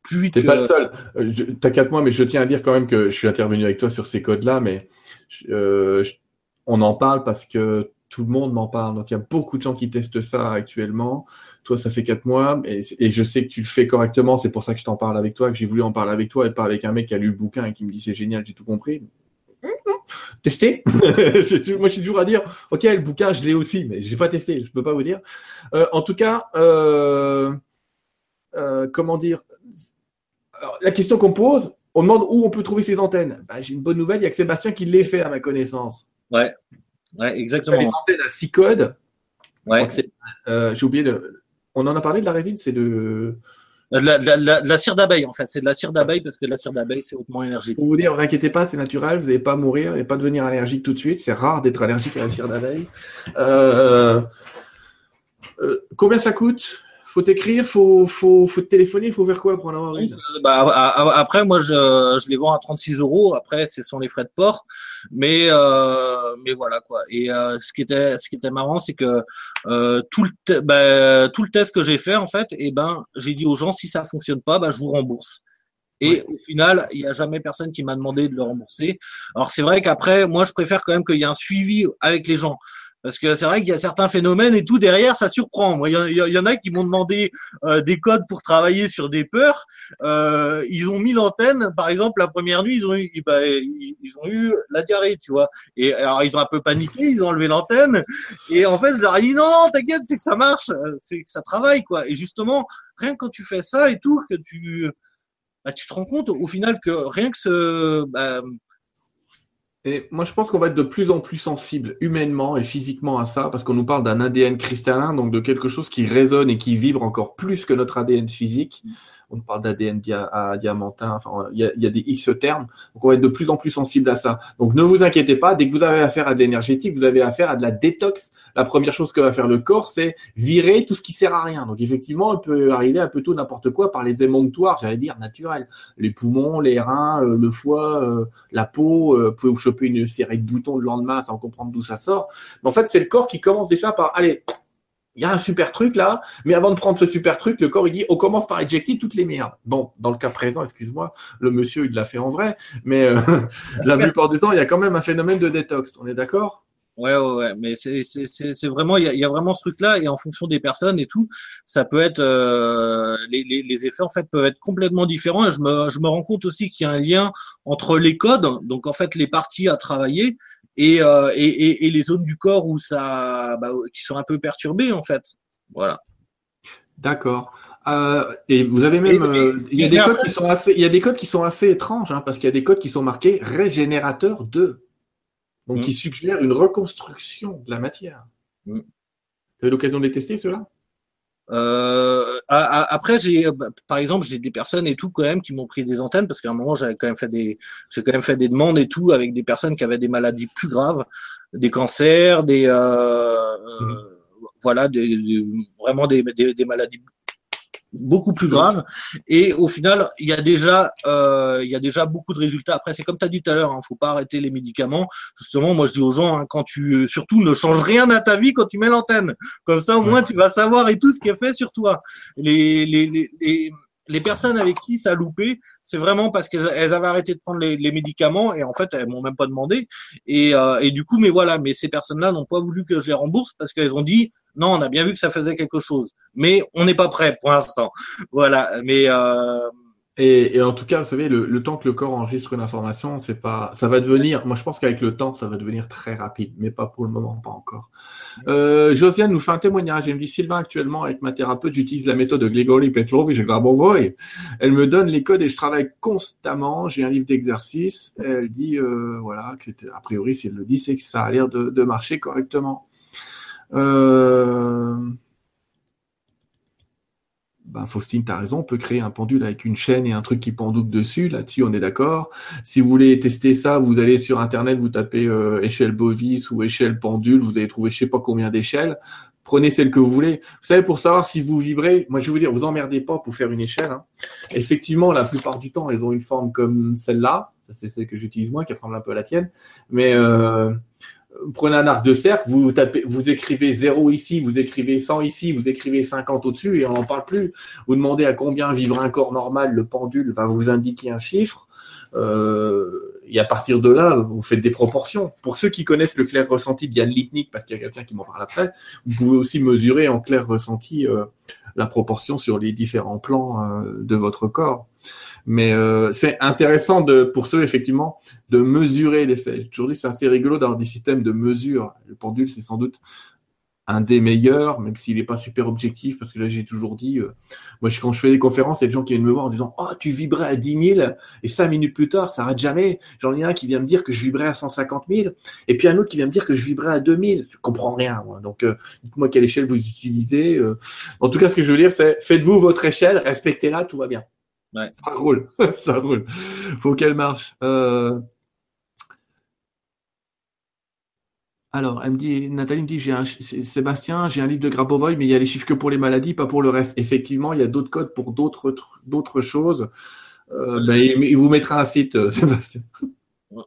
Plus vite. T'es que... pas le seul. Euh, tu as quatre mois, mais je tiens à dire quand même que je suis intervenu avec toi sur ces codes-là, mais euh, on en parle parce que tout le monde m'en parle. Donc il y a beaucoup de gens qui testent ça actuellement. Toi, ça fait quatre mois et, je sais que tu le fais correctement. C'est pour ça que je t'en parle avec toi, que j'ai voulu en parler avec toi et pas avec un mec qui a lu le bouquin et qui me dit c'est génial, j'ai tout compris. Tester Moi, je suis toujours à dire, ok, le bouquin, je l'ai aussi, mais je n'ai pas testé, je peux pas vous dire. Euh, en tout cas, euh, euh, comment dire? La question qu'on pose, on demande où on peut trouver ces antennes. Bah, j'ai une bonne nouvelle, il y a que Sébastien qui les fait à ma connaissance. Ouais, ouais exactement. Les antennes à 6 codes. Ouais. Euh, j'ai oublié de on en a parlé de la résine, c'est de. De la, de, la, de la, cire d'abeille, en fait. C'est de la cire d'abeille parce que la cire d'abeille, c'est hautement énergétique. Pour vous dire, ne vous inquiétez pas, c'est naturel, vous n'allez pas mourir et pas devenir allergique tout de suite. C'est rare d'être allergique à la cire d'abeille. Euh, euh, combien ça coûte? Faut t'écrire, faut, faut, faut te téléphoner, faut faire quoi pour en avoir une? Bah, Après, moi, je, je les vends à 36 euros. Après, ce sont les frais de port. Mais, euh, mais voilà quoi. Et euh, ce qui était, ce qui était marrant, c'est que euh, tout le, bah, tout le test que j'ai fait en fait, et eh ben, j'ai dit aux gens si ça fonctionne pas, bah, je vous rembourse. Et au final, il n'y a jamais personne qui m'a demandé de le rembourser. Alors c'est vrai qu'après, moi, je préfère quand même qu'il y ait un suivi avec les gens. Parce que c'est vrai qu'il y a certains phénomènes et tout derrière, ça surprend. Il y, en a qui m'ont demandé euh, des codes pour travailler sur des peurs. Euh, ils ont mis l'antenne, par exemple, la première nuit, ils ont eu, bah, ils, ont eu la diarrhée, tu vois. Et alors, ils ont un peu paniqué, ils ont enlevé l'antenne. Et en fait, je leur ai dit non, t'inquiète, c'est que ça marche, c'est que ça travaille, quoi. Et justement, rien que quand tu fais ça et tout, que tu, bah, tu te rends compte au final que rien que ce, bah, Et moi, je pense qu'on va être de plus en plus sensible humainement et physiquement à ça, parce qu'on nous parle d'un ADN cristallin, donc de quelque chose qui résonne et qui vibre encore plus que notre ADN physique on parle d'ADN dia diamantin, enfin, il y a, des X termes. Donc, on va être de plus en plus sensible à ça. Donc, ne vous inquiétez pas, dès que vous avez affaire à de l'énergétique, vous avez affaire à de la détox. La première chose que va faire le corps, c'est virer tout ce qui sert à rien. Donc, effectivement, il peut arriver un peu tout n'importe quoi par les émonctoires, j'allais dire, naturels. Les poumons, les reins, euh, le foie, euh, la peau, euh, vous pouvez vous choper une série de boutons le lendemain sans comprendre d'où ça sort. Mais en fait, c'est le corps qui commence déjà par, allez, il y a un super truc là, mais avant de prendre ce super truc, le corps il dit on commence par éjecter toutes les merdes. Bon, dans le cas présent, excuse-moi, le monsieur il l'a fait en vrai, mais euh, la plupart du temps, il y a quand même un phénomène de détox. On est d'accord? Ouais, ouais, ouais, mais c'est vraiment, il y a, vraiment ce truc-là, et en fonction des personnes et tout, ça peut être, euh, les, effets en fait peuvent être complètement différents. Je me rends compte aussi qu'il y a un lien entre les codes, donc en fait les parties à travailler, euh, et, et, et, les zones du corps où ça, bah, qui sont un peu perturbées en fait. Voilà. D'accord. Euh, et vous avez même, euh, il y a des codes qui sont assez, il y a des codes qui sont assez étranges, hein, parce qu'il y a des codes qui sont marqués régénérateur de, donc qui mm. suggèrent une reconstruction de la matière. Mm. Vous avez l'occasion de les tester ceux-là? Euh, après, j'ai, bah, par exemple, j'ai des personnes et tout quand même qui m'ont pris des antennes parce qu'à un moment j'avais quand même fait des, j'ai quand même fait des demandes et tout avec des personnes qui avaient des maladies plus graves, des cancers, des, euh, mmh. voilà, des, vraiment des, des, des, maladies beaucoup plus grave. Et au final, il y a déjà, euh, il y a déjà beaucoup de résultats. Après, c'est comme tu as dit tout à l'heure, hein, faut pas arrêter les médicaments. Justement, moi je dis aux gens, hein, quand tu, surtout, ne change rien à ta vie quand tu mets l'antenne. Comme ça, au moins, tu vas savoir et tout ce qui est fait sur toi. Les, les, les, les personnes avec qui ça a loupé, c'est vraiment parce qu'elles avaient arrêté de prendre les, les, médicaments et en fait elles m'ont même pas demandé. Et, euh, et du coup, mais voilà, mais ces personnes-là n'ont pas voulu que je les rembourse parce qu'elles ont dit non, on a bien vu que ça faisait quelque chose, mais on n'est pas prêt pour l'instant. Voilà, mais euh... et, en tout cas, vous savez, le, temps que le corps enregistre une information, c'est pas, ça va devenir. Moi, je pense qu'avec le temps, ça va devenir très rapide, mais pas pour le moment, pas encore. Euh, Josiane nous fait un témoignage. Elle me dit Sylvain, actuellement avec ma thérapeute, j'utilise la méthode de Grigory Petrovich Grabovoi. Elle me donne les codes et je travaille constamment. J'ai un livre d'exercice. Elle dit euh, voilà que c'était a priori, si elle le dit, c'est que ça a l'air de, de marcher correctement. Euh... Ben, Faustine, tu as raison, on peut créer un pendule avec une chaîne et un truc qui pendoucle dessus. Là-dessus, on est d'accord. Si vous voulez tester ça, vous allez sur Internet, vous tapez euh, échelle bovis ou échelle pendule, vous allez trouver je sais pas combien d'échelles. Prenez celle que vous voulez. Vous savez, pour savoir si vous vibrez, moi je vais vous dire, vous emmerdez pas pour faire une échelle. Hein. Effectivement, la plupart du temps, elles ont une forme comme celle-là. C'est celle que j'utilise moi, qui ressemble un peu à la tienne. Mais euh, prenez un arc de cercle, vous tapez, vous écrivez 0 ici, vous écrivez 100 ici, vous écrivez 50 au-dessus et on n'en parle plus. Vous demandez à combien vivre un corps normal, le pendule va vous indiquer un chiffre. Euh, et à partir de là, vous faites des proportions. Pour ceux qui connaissent le clair ressenti de Yann Litnik, parce qu'il y a quelqu'un qui m'en parle après, vous pouvez aussi mesurer en clair ressenti euh, la proportion sur les différents plans euh, de votre corps. Mais euh, c'est intéressant de, pour ceux effectivement de mesurer l'effet. J'ai toujours dit c'est assez rigolo d'avoir des systèmes de mesure. Le pendule c'est sans doute un des meilleurs, même s'il n'est pas super objectif, parce que là j'ai toujours dit, euh, moi quand je fais des conférences, il y a des gens qui viennent me voir en disant oh tu vibrais à 10 000 et cinq minutes plus tard ça arrête jamais. J'en ai un qui vient me dire que je vibrais à 150 000 et puis un autre qui vient me dire que je vibrais à 2000. Je comprends rien moi. Donc euh, dites-moi quelle échelle vous utilisez. En tout cas ce que je veux dire c'est faites-vous votre échelle, respectez-la, tout va bien. Ouais. Ça roule, ça roule. Faut qu'elle marche. Euh... Alors, elle me dit, Nathalie me dit, j'ai un, Sébastien, j'ai un livre de Grabovoi, mais il y a les chiffres que pour les maladies, pas pour le reste. Effectivement, il y a d'autres codes pour d'autres, d'autres choses. Euh, ben, il, vous mettra un site, euh, Sébastien.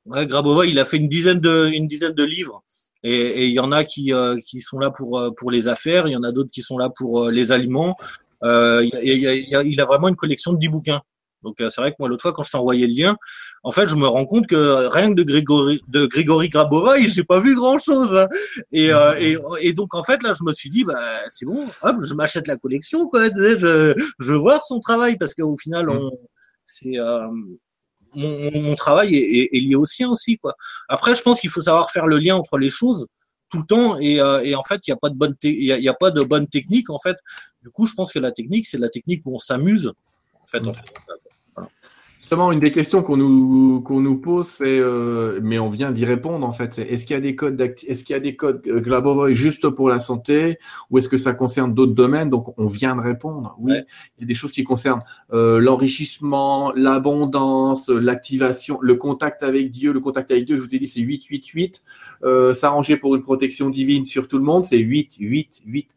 Ouais, Grabovoi, il a fait une dizaine de, une dizaine de livres. Et, il y en a qui, euh, qui sont là pour, pour les affaires, il y en a d'autres qui sont là pour les aliments. Euh, il, a, vraiment une collection de 10 bouquins. Donc euh, c'est vrai que moi l'autre fois quand je envoyé le lien, en fait je me rends compte que rien que de Grégory de Grégory Grabova, j'ai pas vu grand chose. Hein. Et, euh, et, et, donc en fait là je me suis dit bah c'est bon, hop, je m'achète la collection quoi. Je, je veux voir son travail parce qu'au final mm. on c'est euh, mon, mon, travail est, est, lié au sien aussi quoi. Après je pense qu'il faut savoir faire le lien entre les choses tout le temps et, euh, et en fait il n'y a pas de bonne il y a, pas de bonne technique en fait du coup je pense que la technique c'est la technique où on s'amuse en fait, en fait. Justement, une des questions qu'on nous qu'on nous pose, c'est, euh, mais on vient d'y répondre en fait. Est-ce qu'il y a des codes est-ce qu'il y a des codes euh, juste pour la santé, ou est-ce que ça concerne d'autres domaines? Donc, on vient de répondre. Oui, il y a des choses qui concernent euh, l'enrichissement, l'abondance, l'activation, le contact avec Dieu. Le contact avec Dieu, je vous ai dit, c'est 8, 8, 8. Euh, S'arranger pour une protection divine sur tout le monde, c'est 8, 8, 8.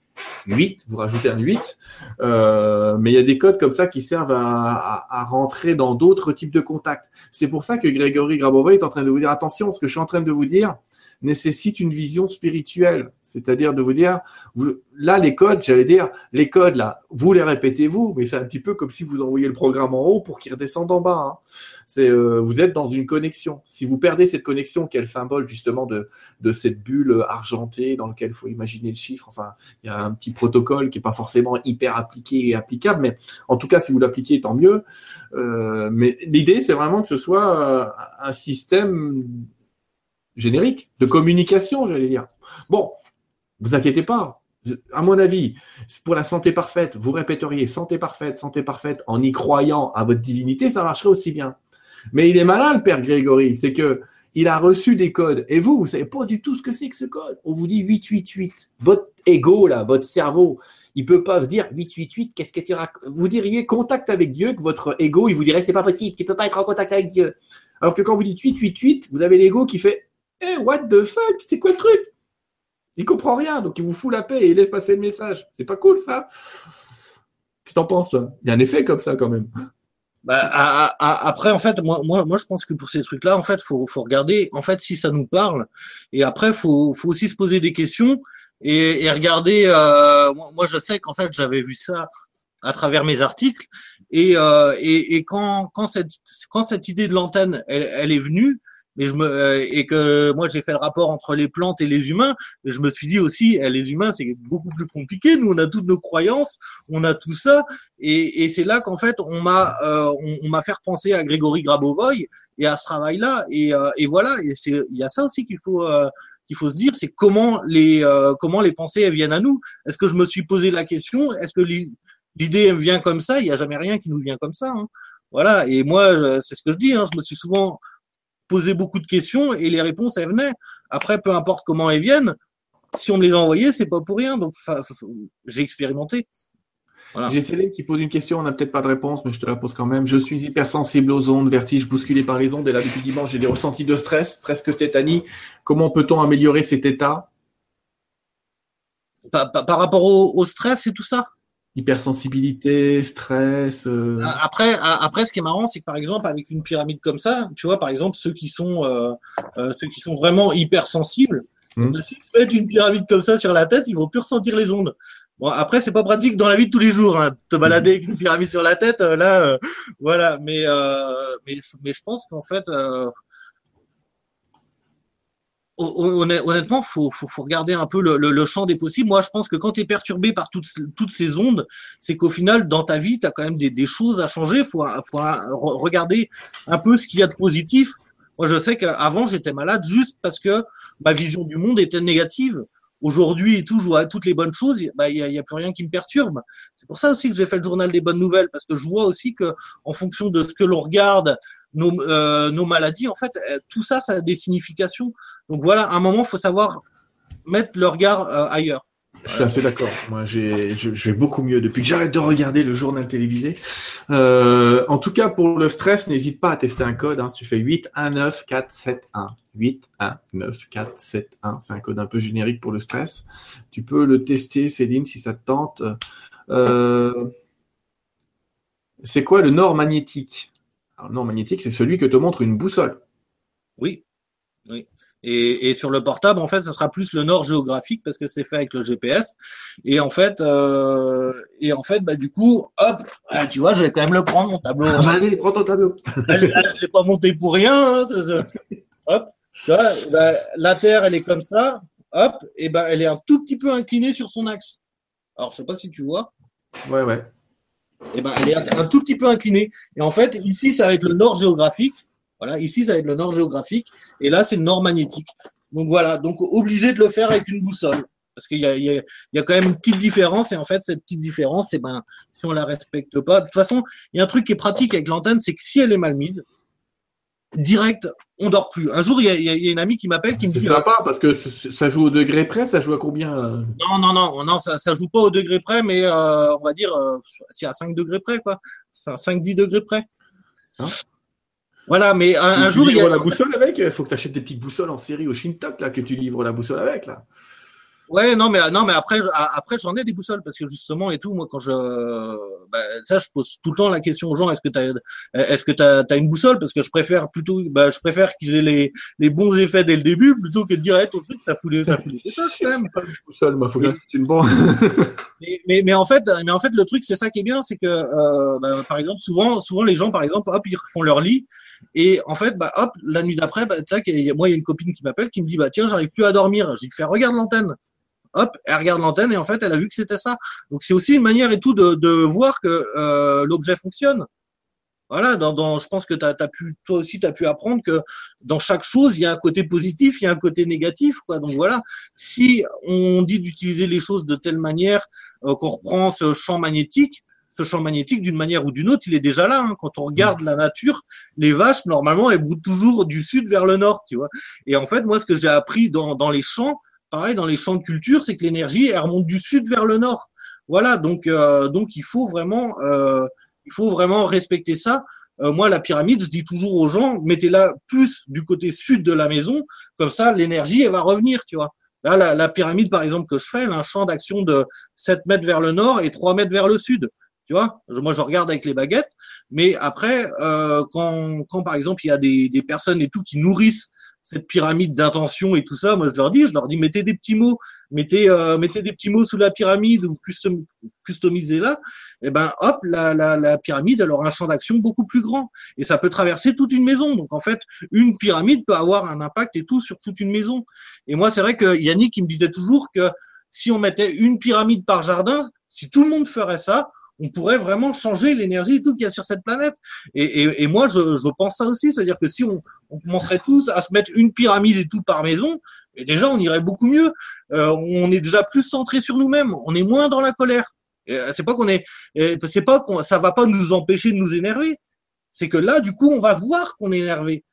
8, vous rajoutez un 8, euh, mais il y a des codes comme ça qui servent à, à, rentrer dans d'autres types de contacts. C'est pour ça que Grégory Grabova est en train de vous dire attention, ce que je suis en train de vous dire nécessite une vision spirituelle, c'est-à-dire de vous dire, là les codes, j'allais dire, les codes là, vous les répétez vous, mais c'est un petit peu comme si vous envoyez le programme en haut pour qu'il redescende en bas. Hein. C'est, euh, vous êtes dans une connexion. Si vous perdez cette connexion, le symbole justement de, de cette bulle argentée dans laquelle il faut imaginer le chiffre, enfin, il y a un petit protocole qui est pas forcément hyper appliqué et applicable, mais en tout cas, si vous l'appliquez, tant mieux. Euh, mais l'idée, c'est vraiment que ce soit euh, un système générique de communication, j'allais dire. Bon, vous inquiétez pas. À mon avis, pour la santé parfaite, vous répéteriez santé parfaite, santé parfaite en y croyant à votre divinité, ça marcherait aussi bien. Mais il est malin, le père Grégory, c'est que il a reçu des codes. Et vous, vous savez pas du tout ce que c'est que ce code. On vous dit 888. Votre ego, là, votre cerveau, il peut pas se dire 888, qu'est-ce que tu Vous diriez contact avec Dieu, que votre ego, il vous dirait c'est pas possible, tu peux pas être en contact avec Dieu. Alors que quand vous dites 888, vous avez l'ego qui fait Eh, what the fuck, c'est quoi le truc? Il comprend rien, donc il vous fout la paix et il laisse passer le message. C'est pas cool ça Qu'est-ce que t'en penses là Il y a un effet comme ça quand même. Bah, après, en fait, moi, moi, moi, je pense que pour ces trucs-là, en fait, faut, faut regarder, en fait, si ça nous parle. Et après, faut, faut aussi se poser des questions et, regarder. Euh, moi, je sais qu'en fait, j'avais vu ça à travers mes articles. Et, euh, et, quand, quand cette, quand cette idée de l'antenne, elle est venue, mais je me euh, et que moi j'ai fait le rapport entre les plantes et les humains et je me suis dit aussi eh, les humains c'est beaucoup plus compliqué. Nous on a toutes nos croyances on a tout ça. Et, et c'est là qu'en fait on m'a euh, on, m'a fait penser à Grégory Grabovoy et à ce travail là et, euh, et voilà et c'est il y a ça aussi qu'il faut qu'il faut se dire c'est comment les comment les pensées elles viennent à nous. Est-ce que je me suis posé la question? Est-ce que l'idée me vient comme ça? Il y a jamais rien qui nous vient comme ça hein. voilà et moi c'est ce que je dis hein, je me suis souvent poser beaucoup de questions et les réponses, elles venaient. Après, peu importe comment elles viennent, si on me les a envoyées, c'est pas pour rien. Donc, j'ai expérimenté. J'ai Céline qui pose une question, on n'a peut-être pas de réponse, mais je te la pose quand même. Je suis hypersensible aux ondes, vertige, bousculé par les ondes, et là, depuis dimanche, j'ai des ressentis de stress, presque tétanie. Comment peut-on améliorer cet état? Par, rapport au stress et tout ça? Hypersensibilité, stress. Euh. Après, après, ce qui est marrant, c'est que par exemple, avec une pyramide comme ça, tu vois, par exemple, ceux qui sont, euh, euh ceux qui sont vraiment hypersensibles, mmh. Si tu mets une pyramide comme ça sur la tête, ils vont plus ressentir les ondes. Bon, après, c'est pas pratique dans la vie de tous les jours, hein, te balader avec une pyramide sur la tête, euh, là, voilà. Mais, mais, mais je pense qu'en fait, honnêtement, faut, faut, faut regarder un peu le, le, champ des possibles. Moi, je pense que quand tu es perturbé par toutes, toutes ces ondes, c'est qu'au final, dans ta vie, tu as quand même des, des, choses à changer. Faut, faut regarder un peu ce qu'il y a de positif. Moi, je sais qu'avant, j'étais malade juste parce que ma vision du monde était négative. Aujourd'hui et tout, je vois toutes les bonnes choses, bah, il n'y a, y a, plus rien qui me perturbe. C'est pour ça aussi que j'ai fait le journal des bonnes nouvelles, parce que je vois aussi que en fonction de ce que l'on regarde, nos, euh, nos maladies, en fait, euh, tout ça, ça a des significations. Donc voilà, à un moment, il faut savoir mettre le regard euh, ailleurs. Je suis assez d'accord. Moi, j'ai, je, je, vais beaucoup mieux depuis que j'arrête de regarder le journal télévisé. Euh, en tout cas, pour le stress, n'hésite pas à tester un code. Hein, si tu fais 8 1 9 4 7 1, 8 1 9 4 7 1, c'est un code un peu générique pour le stress. Tu peux le tester, Céline, si ça te tente. Euh, c'est quoi le nord magnétique? Alors, non magnétique, c'est celui que te montre une boussole. Oui, oui. Et, sur le portable, en fait, ça sera plus le nord géographique parce que c'est fait avec le GPS. Et en fait, euh, et en fait, bah du coup, hop, ah, tu vois, je vais quand même le prendre mon tableau. Ah, vas-y, prends ton tableau. Je ne l'ai pas monté pour rien. Hein, hop, tu vois, bah, la Terre, elle est comme ça. Hop, et ben, elle est un tout petit peu inclinée sur son axe. Alors, je sais pas si tu vois. Ouais, ouais et eh ben, elle est un tout petit peu inclinée. Et en fait, ici, ça va être le nord géographique. Voilà, ici, ça va être le nord géographique. Et là, c'est le nord magnétique. Donc voilà, donc obligé de le faire avec une boussole. Parce qu'il y y, y a quand même une petite différence. Et en fait, cette petite différence, c'est ben, si on la respecte pas. De toute façon, il y a un truc qui est pratique avec l'antenne, c'est que si elle est mal mise, direct, on dort plus. Un jour, il y a, une amie qui m'appelle qui me dit. Ça pas parce que ça joue au degré près, ça joue à combien Non, non, non, non, ça, ça joue pas au degré près, mais euh, on va dire euh, si à 5 degrés près, quoi. 5-10 degrés près. Hein voilà, mais un, un jour. Tu livres la boussole avec? Il faut que tu achètes des petites boussoles en série au Shintok, là, que tu livres la boussole avec, là. Ouais, non, mais non, mais après, après, j'en ai des boussoles parce que justement et tout, moi, quand je, bah, ça, je pose tout le temps la question aux gens est-ce que t'as, est-ce que t'as, as une boussole? Parce que je préfère plutôt, bah, je préfère qu'ils aient les, les bons effets dès le début plutôt que de dire, hey, ton truc, ça fout les, ça fout les quand même. Pas une boussole, moi, faut que une bonne. mais, mais, mais, en fait, mais en fait, le truc, c'est ça qui est bien, c'est que, euh, bah, par exemple, souvent, souvent les gens, par exemple, hop, ils font leur lit et en fait, bah, hop, la nuit d'après, bah, tac, moi, il y a une copine qui m'appelle qui me dit, bah, tiens, j'arrive plus à dormir. J'ai fait, regarde l'antenne hop, elle regarde l'antenne et en fait, elle a vu que c'était ça. Donc c'est aussi une manière et tout de, de voir que euh, l'objet fonctionne. Voilà, dans, dans, je pense que as, as pu, toi aussi, tu as pu apprendre que dans chaque chose, il y a un côté positif, il y a un côté négatif. Quoi. Donc voilà, si on dit d'utiliser les choses de telle manière euh, qu'on reprend ce champ magnétique, ce champ magnétique, d'une manière ou d'une autre, il est déjà là. Hein. Quand on regarde la nature, les vaches, normalement, elles broutent toujours du sud vers le nord, tu vois. Et en fait, moi, ce que j'ai appris dans, dans les champs, pareil dans les champs de culture, c'est que l'énergie elle remonte du sud vers le nord. Voilà, donc euh, donc il faut vraiment euh, il faut vraiment respecter ça. Euh, moi, la pyramide, je dis toujours aux gens, mettez-la plus du côté sud de la maison, comme ça l'énergie elle va revenir, tu vois. Là, la, pyramide, par exemple, que je fais, elle a un champ d'action de 7 mètres vers le nord et 3 mètres vers le sud. Tu vois, moi je regarde avec les baguettes, mais après, euh, quand, quand par exemple il y a des, des personnes et tout qui nourrissent cette pyramide d'intention et tout ça, moi je leur dis, je leur dis mettez des petits mots, mettez euh, mettez des petits mots sous la pyramide ou custom, customisez-la, et eh ben hop, la, la, la pyramide elle aura un champ d'action beaucoup plus grand et ça peut traverser toute une maison. Donc en fait, une pyramide peut avoir un impact et tout sur toute une maison. Et moi c'est vrai que Yannick il me disait toujours que si on mettait une pyramide par jardin, si tout le monde ferait ça, on pourrait vraiment changer l'énergie et tout qu'il y a sur cette planète. Et, et, et moi, je, je, pense ça aussi, c'est-à-dire que si on, on, commencerait tous à se mettre une pyramide et tout par maison, et déjà on irait beaucoup mieux. Euh, on est déjà plus centré sur nous-mêmes, on est moins dans la colère. Euh, c'est pas qu'on est, c'est pas qu'on, ça va pas nous empêcher de nous énerver. C'est que là, du coup, on va voir qu'on est énervé.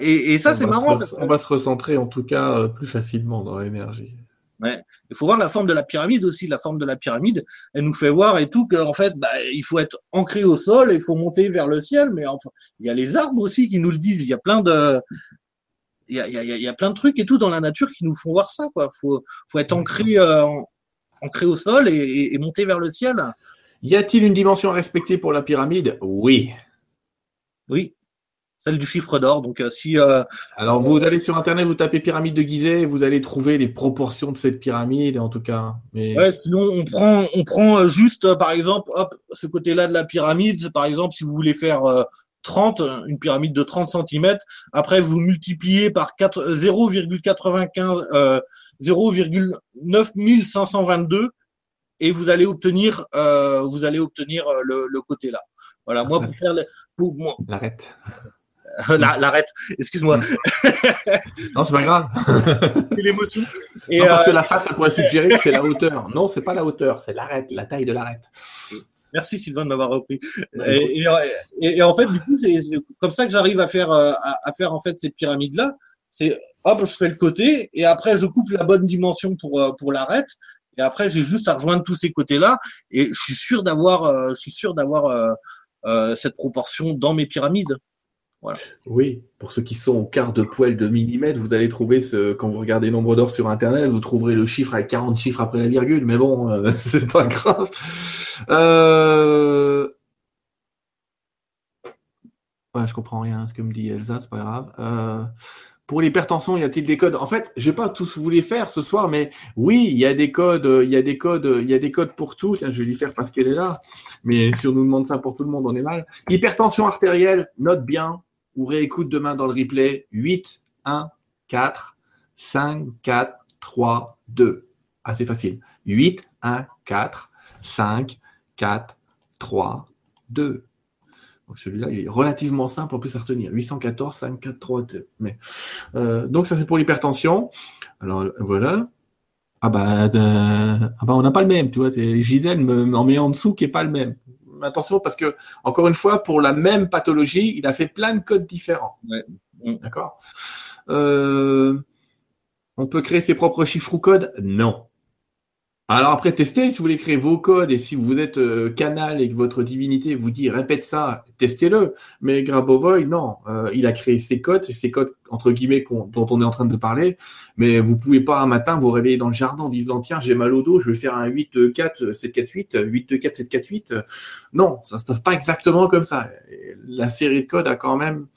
Et, et ça, c'est marrant. On va se recentrer en tout cas euh, plus facilement dans l'énergie. Il faut voir la forme de la pyramide aussi. La forme de la pyramide, elle nous fait voir et tout qu'en fait, bah, il faut être ancré au sol, il faut monter vers le ciel. Mais enfin, il y a les arbres aussi qui nous le disent. Il y a plein de, il y a, il y a, il y a plein de trucs et tout dans la nature qui nous font voir ça. Quoi. Faut, faut être ancré, euh, ancré au sol et, et monter vers le ciel. Y a-t-il une dimension à respecter pour la pyramide? Oui. Oui celle du chiffre d'or. Donc, euh, si. Euh, Alors, vous allez sur Internet, vous tapez pyramide de Gizeh, vous allez trouver les proportions de cette pyramide, en tout cas. Mais... Ouais, sinon, on prend, on prend euh, juste, par exemple, hop, ce côté-là de la pyramide. Par exemple, si vous voulez faire 30, une pyramide de 30 cm, après, vous multipliez par 0,95, euh, 0,9522 et vous allez obtenir, vous allez obtenir le, le côté là. Voilà, moi, pour faire. Pour, moi, L'arrête. l'arrête, excuse-moi. non, c'est pas grave. c'est l'émotion. Et parce que euh, la face, ça pourrait suggérer que c'est la hauteur. Non, c'est pas la hauteur, c'est l'arête, la taille de l'arête. Merci Sylvain de m'avoir repris. Et, et, en fait, du coup, c'est comme ça que j'arrive à faire euh, à, faire en fait cette pyramide là. C'est hop, je fais le côté et après je coupe la bonne dimension pour euh, pour l'arête. Et après, j'ai juste à rejoindre tous ces côtés-là. Et je suis sûr d'avoir, je suis sûr d'avoir cette proportion dans mes pyramides. Oui, pour ceux qui sont au quart de poil de millimètre, vous allez trouver ce, quand vous regardez nombre d'or sur Internet, vous trouverez le chiffre avec 40 chiffres après la virgule, mais bon, euh, c'est pas grave. Euh... Je comprends rien à ce que me dit Elsa, c'est pas grave. Euh... Pour l'hypertension, y a-t-il des codes? En fait, je vais pas tous vous les faire ce soir, mais oui, il y a des codes, il y a des codes, il y a des codes pour tout. je vais les faire parce qu'elle est là. Mais si on nous demande ça pour tout le monde, on est mal. Hypertension artérielle, note bien ou réécoute demain dans le replay 8, 1, 4, 5, 4, 3, 2. Assez facile. 8, 1, 4, 5, 4, 3, 2. celui-là, il est relativement simple en plus à retenir. 814, 5, 4, 3, 2. Mais, euh, donc ça c'est pour l'hypertension. Alors voilà. Ah bah, ah bah on n'a pas le même, tu vois. Gisèle me, en met en dessous qui est pas le même. Attention parce que encore une fois, pour la même pathologie, il a fait plein de codes différents. Mm. D'accord? Euh, on peut créer ses propres chiffres ou codes? Non. Alors après, testez si vous voulez créer vos codes et si vous êtes euh, canal et que votre divinité vous dit répète ça, testez-le. Mais Grabovoy, non, euh, il a créé ses codes, c'est ces codes entre guillemets dont on est en train de parler. Mais vous pouvez pas un matin vous réveiller dans le jardin en disant tiens j'ai mal au dos, je vais faire un 8 4 7 4 8 8 4 7 4 8. Non, ça se passe pas exactement comme ça. La série de codes a quand même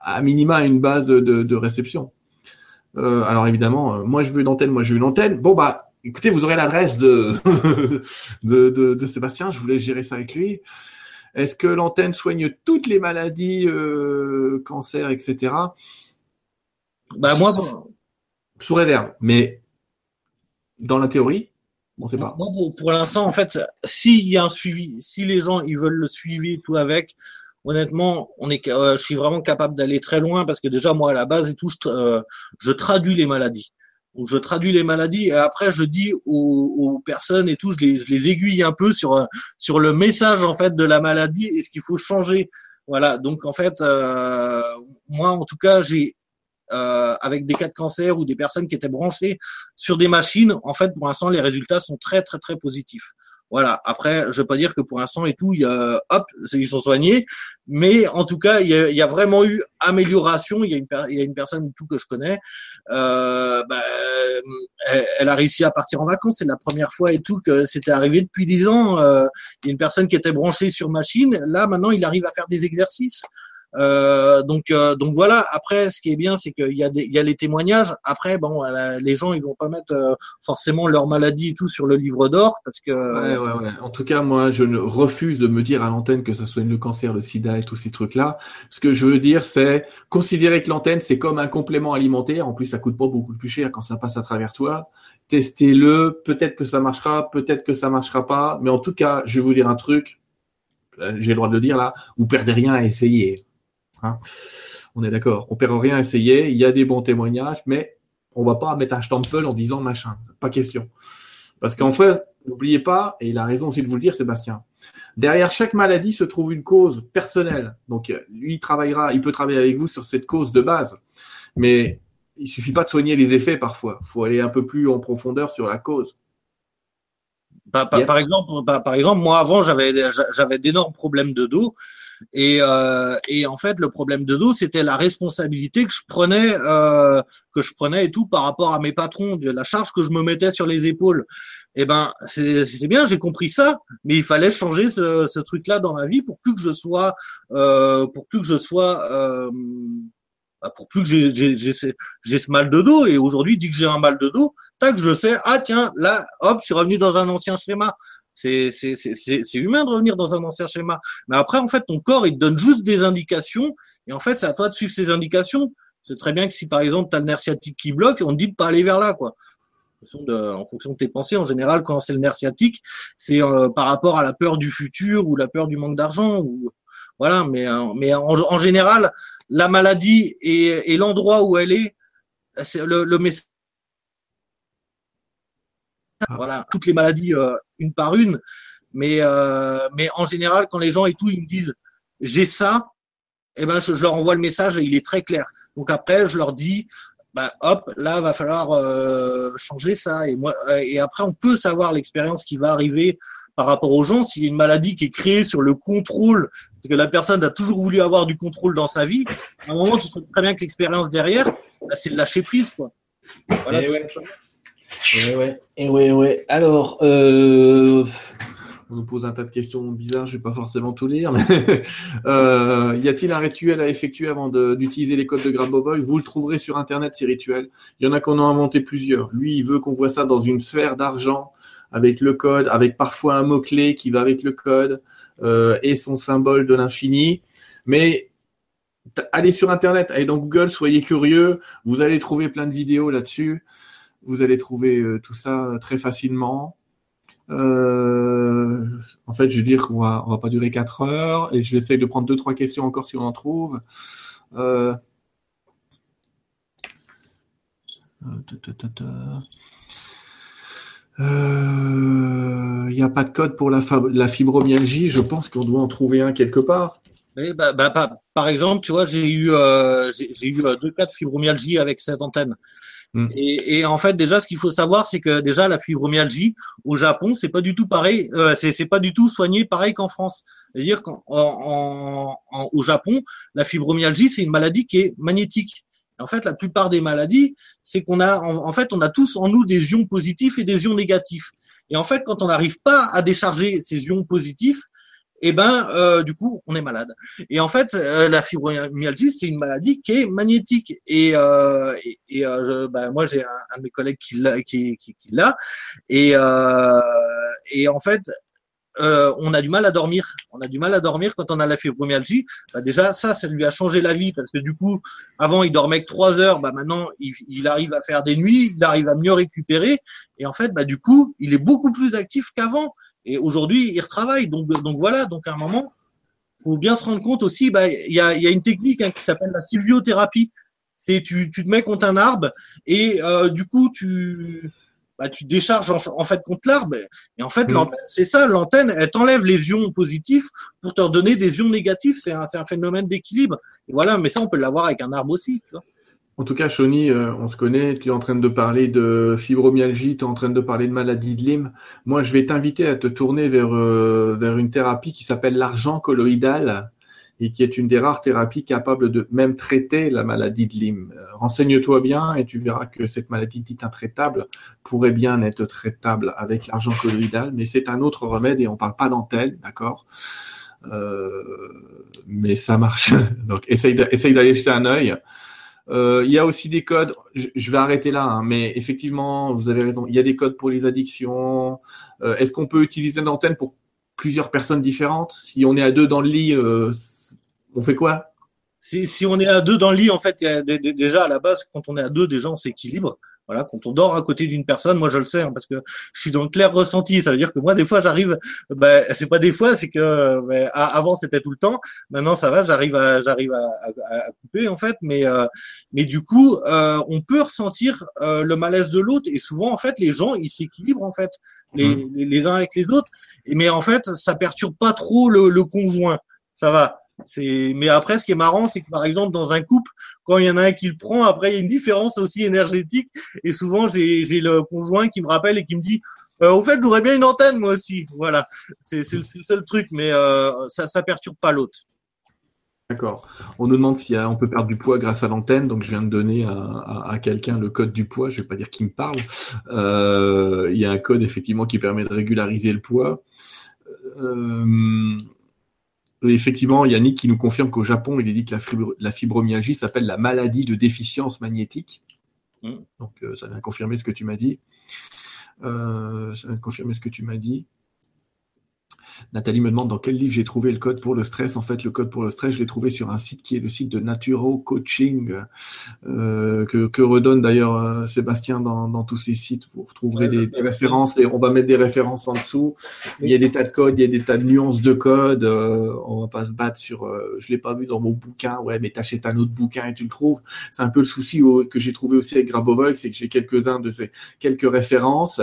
à minima une base de, réception. Euh, alors évidemment, moi je veux une antenne, moi je veux une antenne. Bon bah écoutez, vous aurez l'adresse de, de, Sébastien, je voulais gérer ça avec lui. Est-ce que l'antenne soigne toutes les maladies, euh, cancer, etc. Bah moi, sous réserve, mais dans la théorie, on sait pas. Moi, pour, l'instant, en fait, s'il y a un suivi, si les gens ils veulent le suivi tout avec, honnêtement, on est, euh, je suis vraiment capable d'aller très loin parce que déjà moi à la base et tout, je euh, traduis les maladies je traduis les maladies et après je dis aux, personnes et tout, je les, je les, aiguille un peu sur sur le message en fait de la maladie et ce qu'il faut changer. Voilà. Donc en fait, euh, moi en tout cas, j'ai euh, avec des cas de cancer ou des personnes qui étaient branchées sur des machines, en fait, pour l'instant, les résultats sont très très très positifs. Voilà. Après, je veux pas dire que pour l'instant et tout, il y a, hop, ils sont soignés, mais en tout cas, il y a, vraiment eu amélioration. Il y a une, il y personne tout que je connais, euh, bah, elle, a réussi à partir en vacances. C'est la première fois et tout que c'était arrivé depuis dix ans. Euh, il y a une personne qui était branchée sur machine. Là, maintenant, il arrive à faire des exercices. Euh, donc, euh, donc voilà. Après, ce qui est bien, c'est qu'il y a des, il y a les témoignages. Après, bon, euh, les gens, ils vont pas mettre euh, forcément leur maladie et tout sur le livre d'or parce que. Ouais, ouais, ouais. En tout cas, moi, je refuse de me dire à l'antenne que ça soit le cancer, le SIDA et tous ces trucs-là. Ce que je veux dire, c'est considérer que l'antenne, c'est comme un complément alimentaire. En plus, ça coûte pas beaucoup plus cher quand ça passe à travers toi. Testez-le. Peut-être que ça marchera, peut-être que ça marchera pas. Mais en tout cas, je vais vous dire un truc. J'ai le droit de le dire là. Vous perdez rien à essayer. Hein. on est d'accord. On perd rien à essayer. Il y a des bons témoignages, mais on va pas mettre un stempel en disant machin. Pas question. Parce qu'en fait, n'oubliez pas, et il a raison aussi de vous le dire, Sébastien. Derrière chaque maladie se trouve une cause personnelle. Donc, lui, il travaillera, il peut travailler avec vous sur cette cause de base. Mais il suffit pas de soigner les effets parfois. Il faut aller un peu plus en profondeur sur la cause. Par, exemple, par exemple, moi avant, j'avais j'avais d'énormes problèmes de dos et, euh, et en fait, le problème de dos, c'était la responsabilité que je prenais, euh, que je prenais et tout par rapport à mes patrons, la charge que je me mettais sur les épaules. Eh ben, c'est bien, j'ai compris ça, mais il fallait changer ce, ce truc-là dans ma vie pour plus que je sois, euh, pour plus que je sois, euh, bah, pour plus que j'ai ce mal de dos. Et aujourd'hui, dès que j'ai un mal de dos, tac, je sais, ah tiens, là, hop, je suis revenu dans un ancien schéma. C'est humain de revenir dans un ancien schéma. Mais après, en fait, ton corps, il te donne juste des indications. Et en fait, c'est à toi de suivre ces indications. C'est très bien que si, par exemple, tu as le nerf sciatique qui bloque, on te dit de pas aller vers là, quoi. En fonction de, tes pensées, en général, quand c'est le nerf sciatique, c'est euh, par rapport à la peur du futur ou la peur du manque d'argent. Ou... Voilà, mais, euh, mais en, général, la maladie et, l'endroit où elle est, c'est le, le message. Voilà, toutes les maladies euh, une par une. Mais, euh, mais en général, quand les gens et tout, ils me disent j'ai ça, eh ben, je, leur envoie le message et il est très clair. Donc après, je leur dis, bah, hop, là, va falloir euh, changer ça. Et, moi, et après, on peut savoir l'expérience qui va arriver par rapport aux gens. S'il y a une maladie qui est créée sur le contrôle, parce que la personne a toujours voulu avoir du contrôle dans sa vie, à un moment, tu sais très bien que l'expérience derrière, bah, c'est de lâcher prise. Quoi. Voilà, et ouais, et ouais, ouais. Alors, euh, on nous pose un tas de questions bizarres, je vais pas forcément tout lire, mais euh, y a-t-il un rituel à effectuer avant d'utiliser les codes de Grabovoi Vous le trouverez sur Internet, ces rituels. Il y en a qu'on a inventé plusieurs. Lui, il veut qu'on voit ça dans une sphère d'argent avec le code, avec parfois un mot-clé qui va avec le code euh, et son symbole de l'infini. Mais allez sur Internet, allez dans Google, soyez curieux, vous allez trouver plein de vidéos là-dessus. Vous allez trouver euh, tout ça très facilement. Euh, en fait, je veux dire qu'on va, va pas durer 4 heures et je vais essayer de prendre deux trois questions encore si on en trouve. Euh, Il n'y a pas de code pour la, fibromyalgie. Je pense qu'on doit en trouver un quelque part. bah, bah, par exemple, tu vois, j'ai eu, j'ai eu deux cas de fibromyalgie avec cette antenne. Mm. Et, et, en fait, déjà, ce qu'il faut savoir, c'est que déjà la fibromyalgie au Japon, c'est pas du tout pareil. Euh, c'est pas du tout soigné pareil qu'en France. C'est-à-dire qu'au Japon, la fibromyalgie, c'est une maladie qui est magnétique. en fait, la plupart des maladies, c'est qu'on a, en, fait, on a tous en nous des ions positifs et des ions négatifs. Et en fait, quand on n'arrive pas à décharger ces ions positifs, et eh ben euh, du coup on est malade. Et en fait, euh, la fibromyalgie c'est une maladie qui est magnétique. Et, euh, et, euh, ben, moi j'ai un, de mes collègues qui l'a, qui, qui, qui l'a. Et, et en fait, on a du mal à dormir. On a du mal à dormir quand on a la fibromyalgie. Bah, déjà, ça, ça lui a changé la vie parce que du coup, avant, il dormait que trois heures. Bah, maintenant, il, il, arrive à faire des nuits. Il arrive à mieux récupérer. Et en fait, bah, du coup, il est beaucoup plus actif qu'avant. Et aujourd'hui, ils retravaillent. Donc, donc voilà, donc à un moment, faut bien se rendre compte aussi, bah, il y, a, y a une technique hein, qui s'appelle la sylviothérapie. C'est tu, tu te mets contre un arbre et euh, du coup tu bah, tu décharges en, fait contre l'arbre. Et en fait, l'antenne, c'est ça, l'antenne, elle t'enlève les ions positifs pour te redonner des ions négatifs. C'est un, un phénomène d'équilibre. Et voilà, mais ça, on peut l'avoir avec un arbre aussi. Tu vois. En tout cas, Shoni, euh, on se connaît, tu es en train de parler de fibromyalgie, tu es en train de parler de maladie de Lyme. Moi, je vais t'inviter à te tourner vers, euh, vers une thérapie qui s'appelle l'argent colloïdal et qui est une des rares thérapies capables de même traiter la maladie de Lyme. Euh, renseigne-toi bien et tu verras que cette maladie dite intraitable pourrait bien être traitable avec l'argent colloïdal, mais c'est un autre remède et on parle pas d'antenne, d'accord? Mais ça marche. Donc, essaye d'aller jeter un œil. Euh, il y a aussi des codes. Je, vais arrêter là, hein, mais effectivement, vous avez raison. Il y a des codes pour les addictions. Euh, est-ce qu'on peut utiliser l'antenne pour plusieurs personnes différentes? Si on est à deux dans le lit, euh, on fait quoi? Si, si, on est à deux dans le lit, en fait, déjà à la base, quand on est à deux, déjà on s'équilibre. Voilà, quand on dort à côté d'une personne, moi je le sais hein, parce que je suis dans le clair ressenti. Ça veut dire que moi des fois j'arrive, ben c'est pas des fois, c'est que ben, avant c'était tout le temps. Maintenant ça va, j'arrive à j'arrive à, à, couper en fait, mais euh, mais du coup euh, on peut ressentir euh, le malaise de l'autre et souvent en fait les gens ils s'équilibrent en fait les, mmh. les, uns avec les autres. Mais en fait ça perturbe pas trop le, le conjoint. Ça va. Mais après, ce qui est marrant, c'est que par exemple, dans un couple, quand il y en a un qui le prend, après, il y a une différence aussi énergétique. Et souvent, j'ai, le conjoint qui me rappelle et qui me dit, euh, au fait, j'aurais bien une antenne, moi aussi. Voilà. C'est, le seul truc, mais euh, ça, ça perturbe pas l'autre. D'accord. On nous demande si on peut perdre du poids grâce à l'antenne, donc je viens de donner à, quelqu'un le code du poids. Je vais pas dire qui me parle. Euh, il y a un code effectivement qui permet de régulariser le poids. Effectivement, Yannick qui nous confirme qu'au Japon, il est dit que la, fibromyalgie s'appelle la maladie de déficience magnétique. Mm. Donc, euh, ça vient confirmer ce que tu m'as dit. Euh, ça vient confirmer ce que tu m'as dit. Nathalie me demande dans quel livre j'ai trouvé le code pour le stress. En fait, le code pour le stress, je l'ai trouvé sur un site qui est le site de Naturo Coaching, euh, que, redonne d'ailleurs euh, Sébastien dans, tous ses sites. Vous retrouverez des, références et on va mettre des références en dessous. Il y a des tas de codes, il y a des tas de nuances de code. Euh, on va pas se battre sur. Euh, je l'ai pas vu dans mon bouquin. Ouais, mais t'achètes un autre bouquin et tu le trouves. C'est un peu le souci que j'ai trouvé aussi avec Grabovoi, c'est que j'ai quelques-uns de ces quelques références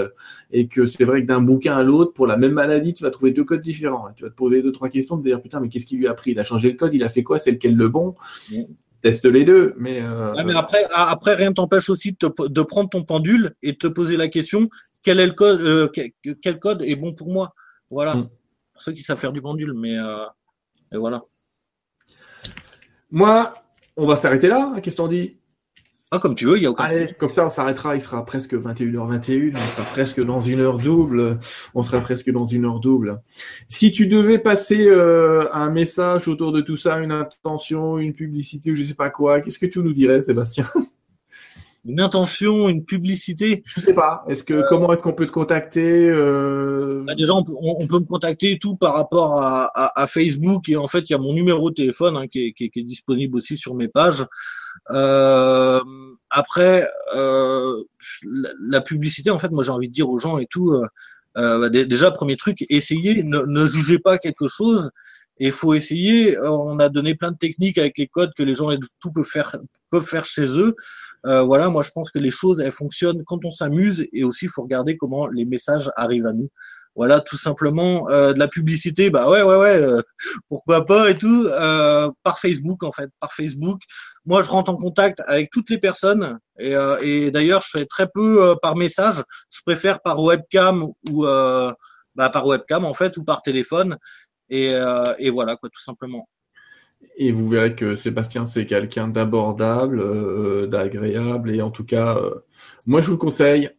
et que c'est vrai que d'un bouquin à l'autre, pour la même maladie, tu vas trouver deux codes différents. Tu vas te poser deux, trois questions, te dire putain, mais qu'est-ce qu'il lui a pris? Il a changé le code, il a fait quoi? C'est lequel le bon? Teste les deux. Mais, euh, mais après, après, rien ne t'empêche aussi de, prendre ton pendule et de te poser la question quel est le code, euh, quel, code est bon pour moi? Voilà. Mm. Pour ceux qui savent faire du pendule, mais euh, et voilà. Moi, on va s'arrêter là. Hein, qu'est-ce qu'on dit ah, comme tu veux, il y a aucun Allez, comme ça, on s'arrêtera. Il sera presque 21h21. On sera presque dans une heure double. On sera presque dans une heure double. Si tu devais passer euh, un message autour de tout ça, une intention, une publicité ou je sais pas quoi, qu'est-ce que tu nous dirais, Sébastien? Une intention, une publicité Je sais pas. Est-ce que euh, comment est-ce qu'on peut te contacter euh... bah Déjà, on peut, on, peut, me contacter tout par rapport à, à, à, Facebook et en fait, il y a mon numéro de téléphone hein, qui, est, qui, est, disponible aussi sur mes pages. Euh, après, euh, la, publicité, en fait, moi j'ai envie de dire aux gens et tout, euh, bah, déjà premier truc, essayez, ne, ne, jugez pas quelque chose Et il faut essayer. On a donné plein de techniques avec les codes que les gens tout peuvent faire, peuvent faire chez eux. Euh, voilà, moi je pense que les choses elles fonctionnent quand on s'amuse et aussi il faut regarder comment les messages arrivent à nous. Voilà, tout simplement euh, de la publicité, bah ouais, ouais, ouais, euh, pourquoi pas et tout, euh, par Facebook en fait, par Facebook. Moi, je rentre en contact avec toutes les personnes et, et d'ailleurs, je fais très peu par message. Je préfère par webcam ou bah, par webcam en fait ou par téléphone. Et, et voilà quoi, tout simplement. Et vous verrez que Sébastien, c'est quelqu'un d'abordable, d'agréable, et en tout cas, moi je vous conseille,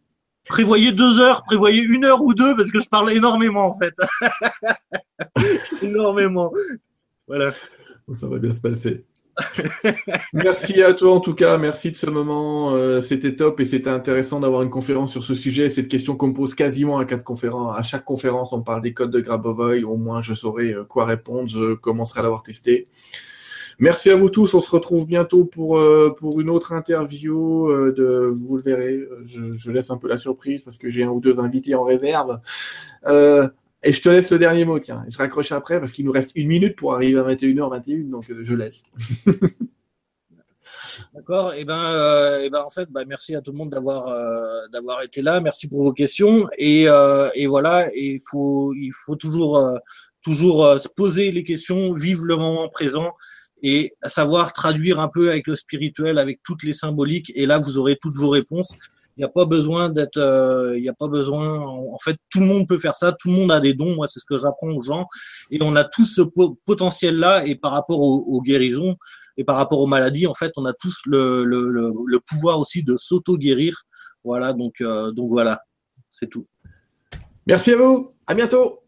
prévoyez deux heures, prévoyez une heure ou deux, parce que je parle énormément, en fait. énormément. Voilà. Ça va bien se passer. merci à toi en tout cas, merci de ce moment. Euh, c'était top et c'était intéressant d'avoir une conférence sur ce sujet. Cette question qu'on pose quasiment à quatre conférences. À chaque conférence, on parle des codes de Grabovoi. Au moins, je saurai euh, quoi répondre. Je commencerai à l'avoir testé. Merci à vous tous. On se retrouve bientôt pour, euh, pour une autre interview. Euh, de, vous le verrez. Je, laisse un peu la surprise parce que j'ai un ou deux invités en réserve. Euh, et je te laisse le dernier mot, tiens. Je raccroche après parce qu'il nous reste une minute pour arriver à 21h21, donc je laisse. D'accord. Et eh ben, euh, et ben en fait, bah, merci à tout le monde d'avoir d'avoir été là. Merci pour vos questions. Et, et voilà. Il faut il faut toujours toujours se poser les questions, vivre le moment présent et savoir traduire un peu avec le spirituel, avec toutes les symboliques. Et là, vous aurez toutes vos réponses. Il n'y a pas besoin d'être, euh, il n'y a pas besoin. En fait, tout le monde peut faire ça. Tout le monde a des dons. Moi, c'est ce que j'apprends aux gens. Et on a tous ce potentiel-là. Et par rapport aux, guérisons et par rapport aux maladies, en fait, on a tous le, le, pouvoir aussi de s'auto-guérir. Voilà. Donc, euh, donc voilà, c'est tout. Merci à vous. À bientôt.